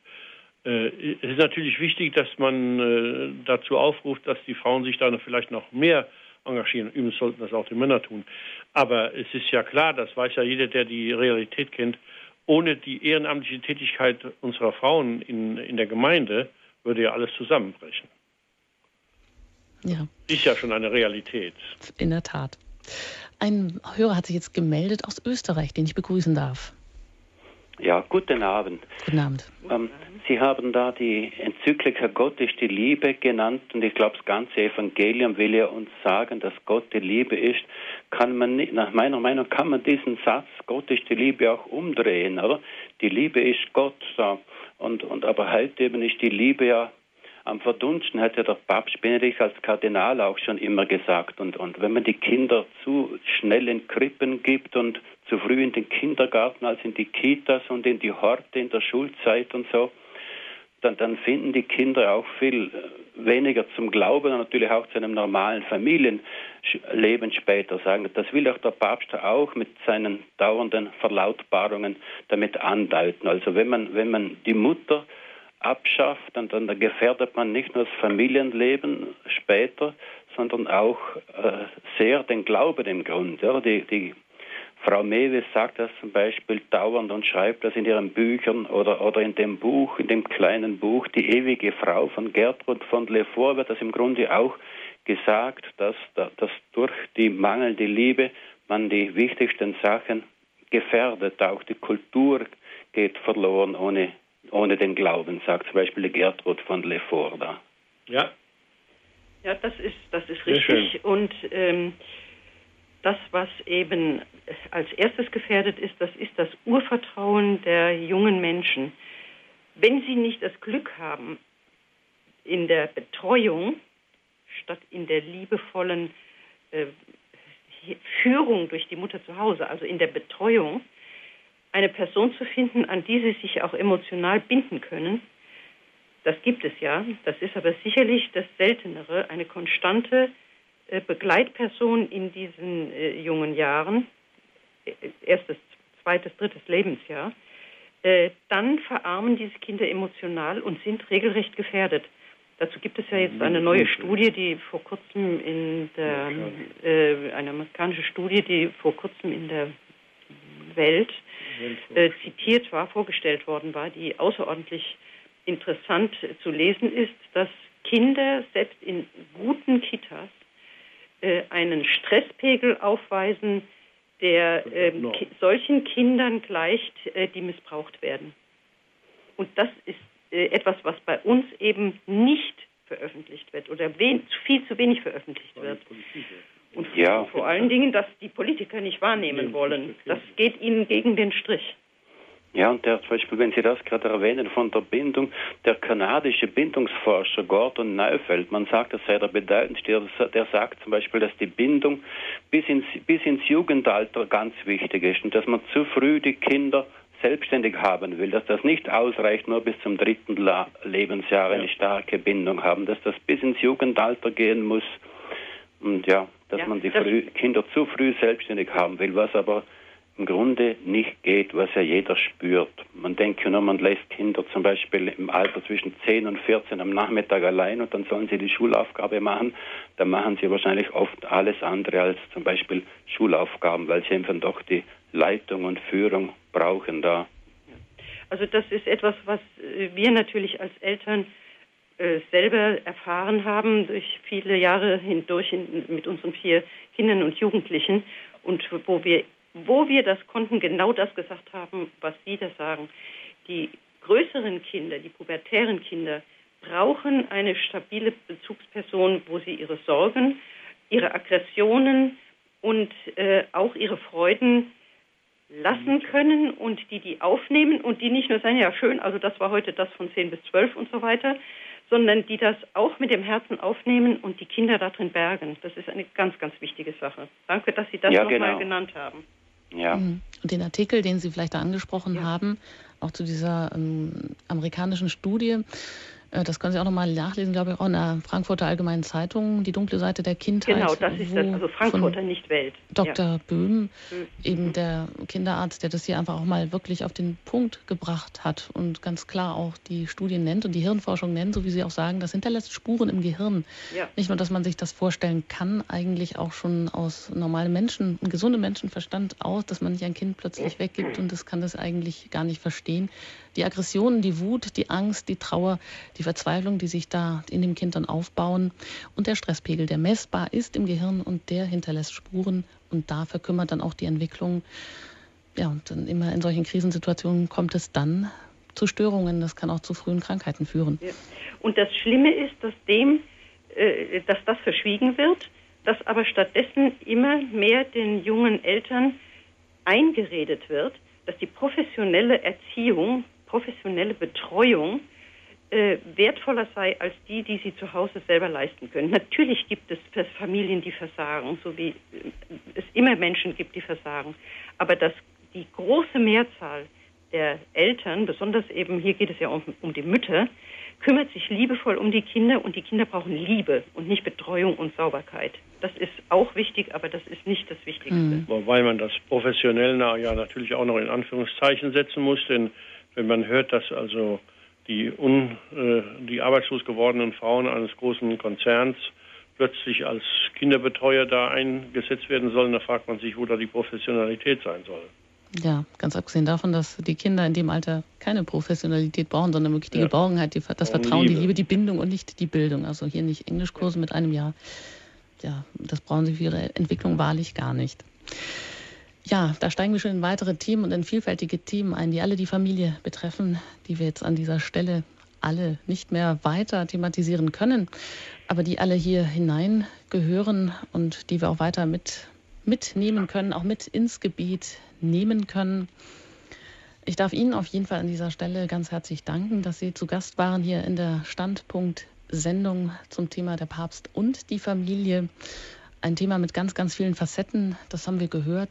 Äh, es ist natürlich wichtig, dass man äh, dazu aufruft, dass die Frauen sich da vielleicht noch mehr engagieren. Übrigens sollten das auch die Männer tun. Aber es ist ja klar, das weiß ja jeder, der die Realität kennt, ohne die ehrenamtliche Tätigkeit unserer Frauen in, in der Gemeinde würde ja alles zusammenbrechen. Ja. Ist ja schon eine Realität. In der Tat. Ein Hörer hat sich jetzt gemeldet aus Österreich, den ich begrüßen darf. Ja, guten Abend. Guten Abend. Ähm, Sie haben da die Enzyklika Gott ist die Liebe genannt und ich glaube, das ganze Evangelium will ja uns sagen, dass Gott die Liebe ist. Kann man nicht, nach meiner Meinung kann man diesen Satz, Gott ist die Liebe, auch umdrehen, oder? Die Liebe ist Gott, so. Und, und aber heute eben ist die Liebe ja am verdunsten, hat ja der Papst Benedikt als Kardinal auch schon immer gesagt. Und, und wenn man die Kinder zu schnell in Krippen gibt und zu früh in den Kindergarten als in die Kitas und in die Horte in der Schulzeit und so, dann, dann finden die Kinder auch viel äh, weniger zum Glauben und natürlich auch zu einem normalen Familienleben später sagen. Das will auch der Papst auch mit seinen dauernden Verlautbarungen damit andeuten. Also wenn man, wenn man die Mutter abschafft, dann, dann gefährdet man nicht nur das Familienleben später, sondern auch äh, sehr den Glauben im Grund. Ja. Die, die Frau Mewes sagt das zum Beispiel dauernd und schreibt das in ihren Büchern oder, oder in dem Buch, in dem kleinen Buch Die ewige Frau von Gertrud von Lefort wird das im Grunde auch gesagt, dass, dass durch die mangelnde Liebe man die wichtigsten Sachen gefährdet. Auch die Kultur geht verloren ohne ohne den Glauben, sagt zum Beispiel Gertrud von Lefort da. Ja. Ja, das ist, das ist richtig. Und ähm, das, was eben als erstes gefährdet ist, das ist das Urvertrauen der jungen Menschen. Wenn sie nicht das Glück haben, in der Betreuung statt in der liebevollen äh, Führung durch die Mutter zu Hause, also in der Betreuung, eine Person zu finden, an die sie sich auch emotional binden können. Das gibt es ja. Das ist aber sicherlich das Seltenere, eine konstante äh, Begleitperson in diesen äh, jungen Jahren. Erstes, zweites, drittes Lebensjahr, äh, dann verarmen diese Kinder emotional und sind regelrecht gefährdet. Dazu gibt es ja jetzt eine neue Studie, die vor kurzem in der, äh, eine amerikanische Studie, die vor kurzem in der Welt äh, zitiert war, vorgestellt worden war, die außerordentlich interessant zu lesen ist, dass Kinder selbst in guten Kitas äh, einen Stresspegel aufweisen, der äh, ki solchen Kindern gleicht, äh, die missbraucht werden. Und das ist äh, etwas, was bei uns eben nicht veröffentlicht wird oder viel zu wenig veröffentlicht wird. Und ja. vor allen Dingen, dass die Politiker nicht wahrnehmen wollen. Das geht ihnen gegen den Strich. Ja, und der zum Beispiel, wenn Sie das gerade erwähnen von der Bindung, der kanadische Bindungsforscher Gordon Neufeld, man sagt, das sei der bedeutendste, der sagt zum Beispiel, dass die Bindung bis ins, bis ins Jugendalter ganz wichtig ist und dass man zu früh die Kinder selbstständig haben will, dass das nicht ausreicht, nur bis zum dritten Lebensjahr eine starke Bindung haben, dass das bis ins Jugendalter gehen muss und ja, dass ja, man die früh, Kinder zu früh selbstständig haben will, was aber im Grunde nicht geht, was ja jeder spürt. Man denkt nur, man lässt Kinder zum Beispiel im Alter zwischen 10 und 14 am Nachmittag allein und dann sollen sie die Schulaufgabe machen. Da machen sie wahrscheinlich oft alles andere als zum Beispiel Schulaufgaben, weil sie einfach doch die Leitung und Führung brauchen da. Also das ist etwas, was äh, wir natürlich als Eltern äh, selber erfahren haben durch viele Jahre hindurch in, mit unseren vier Kindern und Jugendlichen und wo wir wo wir das konnten, genau das gesagt haben, was Sie da sagen. Die größeren Kinder, die pubertären Kinder, brauchen eine stabile Bezugsperson, wo sie ihre Sorgen, ihre Aggressionen und äh, auch ihre Freuden lassen können und die die aufnehmen und die nicht nur sagen, ja schön, also das war heute das von 10 bis 12 und so weiter, sondern die das auch mit dem Herzen aufnehmen und die Kinder darin bergen. Das ist eine ganz, ganz wichtige Sache. Danke, dass Sie das ja, nochmal genau. genannt haben. Ja. Mhm. Und den Artikel, den Sie vielleicht da angesprochen ja. haben, auch zu dieser ähm, amerikanischen Studie, das können Sie auch nochmal nachlesen, glaube ich, auch in der Frankfurter Allgemeinen Zeitung, die dunkle Seite der Kindheit. Genau, das ist das, also Frankfurter, nicht Welt. Dr. Ja. Böhm, eben der Kinderarzt, der das hier einfach auch mal wirklich auf den Punkt gebracht hat und ganz klar auch die Studien nennt und die Hirnforschung nennt, so wie Sie auch sagen, das hinterlässt Spuren im Gehirn. Ja. Nicht nur, dass man sich das vorstellen kann, eigentlich auch schon aus normalem Menschen, gesundem Menschenverstand aus, dass man nicht ein Kind plötzlich weggibt und das kann das eigentlich gar nicht verstehen. Die Aggressionen, die Wut, die Angst, die Trauer, die Verzweiflung, die sich da in dem Kind dann aufbauen und der Stresspegel, der messbar ist im Gehirn und der hinterlässt Spuren und da verkümmert dann auch die Entwicklung. Ja, und dann immer in solchen Krisensituationen kommt es dann zu Störungen. Das kann auch zu frühen Krankheiten führen. Ja. Und das Schlimme ist, dass dem, äh, dass das verschwiegen wird, dass aber stattdessen immer mehr den jungen Eltern eingeredet wird, dass die professionelle Erziehung, professionelle Betreuung äh, wertvoller sei als die, die sie zu Hause selber leisten können. Natürlich gibt es Familien, die versagen, so wie äh, es immer Menschen gibt, die versagen. Aber dass die große Mehrzahl der Eltern, besonders eben hier geht es ja um, um die Mütter, kümmert sich liebevoll um die Kinder und die Kinder brauchen Liebe und nicht Betreuung und Sauberkeit. Das ist auch wichtig, aber das ist nicht das Wichtigste. Mhm. Wobei man das professionell ja natürlich auch noch in Anführungszeichen setzen muss, denn wenn man hört, dass also die, un, äh, die arbeitslos gewordenen Frauen eines großen Konzerns plötzlich als Kinderbetreuer da eingesetzt werden sollen, da fragt man sich, wo da die Professionalität sein soll. Ja, ganz abgesehen davon, dass die Kinder in dem Alter keine Professionalität brauchen, sondern wirklich die ja. Geborgenheit, die, das Vertrauen, Liebe. die Liebe, die Bindung und nicht die Bildung. Also hier nicht Englischkurse mit einem Jahr. Ja, das brauchen sie für ihre Entwicklung wahrlich gar nicht. Ja, da steigen wir schon in weitere Themen und in vielfältige Themen ein, die alle die Familie betreffen, die wir jetzt an dieser Stelle alle nicht mehr weiter thematisieren können, aber die alle hier hineingehören und die wir auch weiter mit, mitnehmen können, auch mit ins Gebet nehmen können. Ich darf Ihnen auf jeden Fall an dieser Stelle ganz herzlich danken, dass Sie zu Gast waren hier in der Standpunkt-Sendung zum Thema der Papst und die Familie. Ein Thema mit ganz, ganz vielen Facetten, das haben wir gehört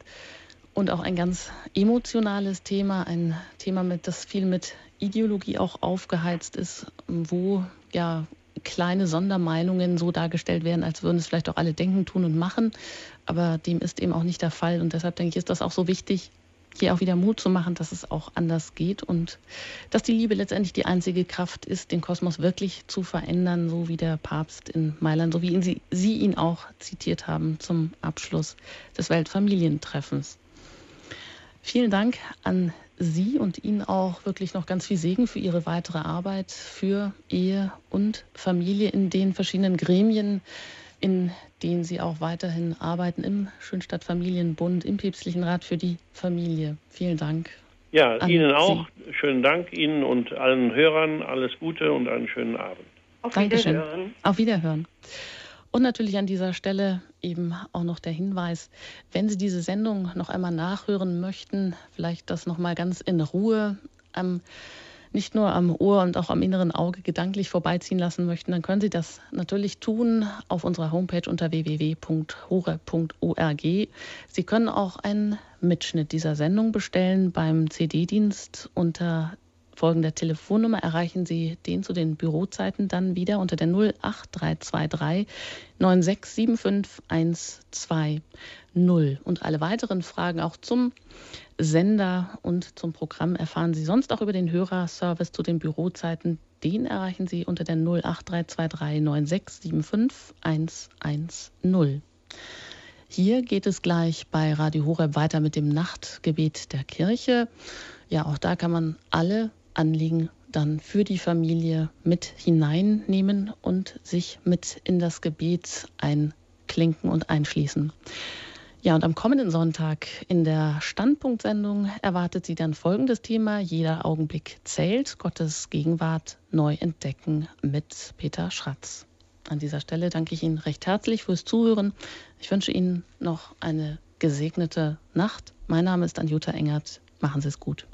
und auch ein ganz emotionales Thema, ein Thema, mit, das viel mit Ideologie auch aufgeheizt ist, wo ja kleine Sondermeinungen so dargestellt werden, als würden es vielleicht auch alle denken, tun und machen. Aber dem ist eben auch nicht der Fall. Und deshalb denke ich, ist das auch so wichtig, hier auch wieder Mut zu machen, dass es auch anders geht und dass die Liebe letztendlich die einzige Kraft ist, den Kosmos wirklich zu verändern, so wie der Papst in Mailand, so wie ihn Sie, Sie ihn auch zitiert haben zum Abschluss des Weltfamilientreffens. Vielen Dank an Sie und Ihnen auch wirklich noch ganz viel Segen für Ihre weitere Arbeit für Ehe und Familie in den verschiedenen Gremien, in denen Sie auch weiterhin arbeiten, im Schönstadt Familienbund, im Päpstlichen Rat für die Familie. Vielen Dank. Ja, Ihnen auch. Sie. Schönen Dank Ihnen und allen Hörern. Alles Gute und einen schönen Abend. Auf Dankeschön. Wiederhören. Auf Wiederhören. Und natürlich an dieser Stelle eben auch noch der Hinweis, wenn Sie diese Sendung noch einmal nachhören möchten, vielleicht das noch mal ganz in Ruhe am nicht nur am Ohr und auch am inneren Auge gedanklich vorbeiziehen lassen möchten, dann können Sie das natürlich tun auf unserer Homepage unter www.hore.org. Sie können auch einen Mitschnitt dieser Sendung bestellen beim CD-Dienst unter folgender Telefonnummer erreichen Sie den zu den Bürozeiten dann wieder unter der 08323 9675120. Und alle weiteren Fragen auch zum Sender und zum Programm erfahren Sie sonst auch über den Hörerservice zu den Bürozeiten. Den erreichen Sie unter der 08323 9675110. Hier geht es gleich bei Radio Horeb weiter mit dem Nachtgebet der Kirche. Ja, auch da kann man alle Anliegen dann für die Familie mit hineinnehmen und sich mit in das Gebet einklinken und einschließen. Ja, und am kommenden Sonntag in der Standpunktsendung erwartet Sie dann folgendes Thema. Jeder Augenblick zählt, Gottes Gegenwart neu entdecken mit Peter Schratz. An dieser Stelle danke ich Ihnen recht herzlich fürs Zuhören. Ich wünsche Ihnen noch eine gesegnete Nacht. Mein Name ist Anjuta Engert. Machen Sie es gut.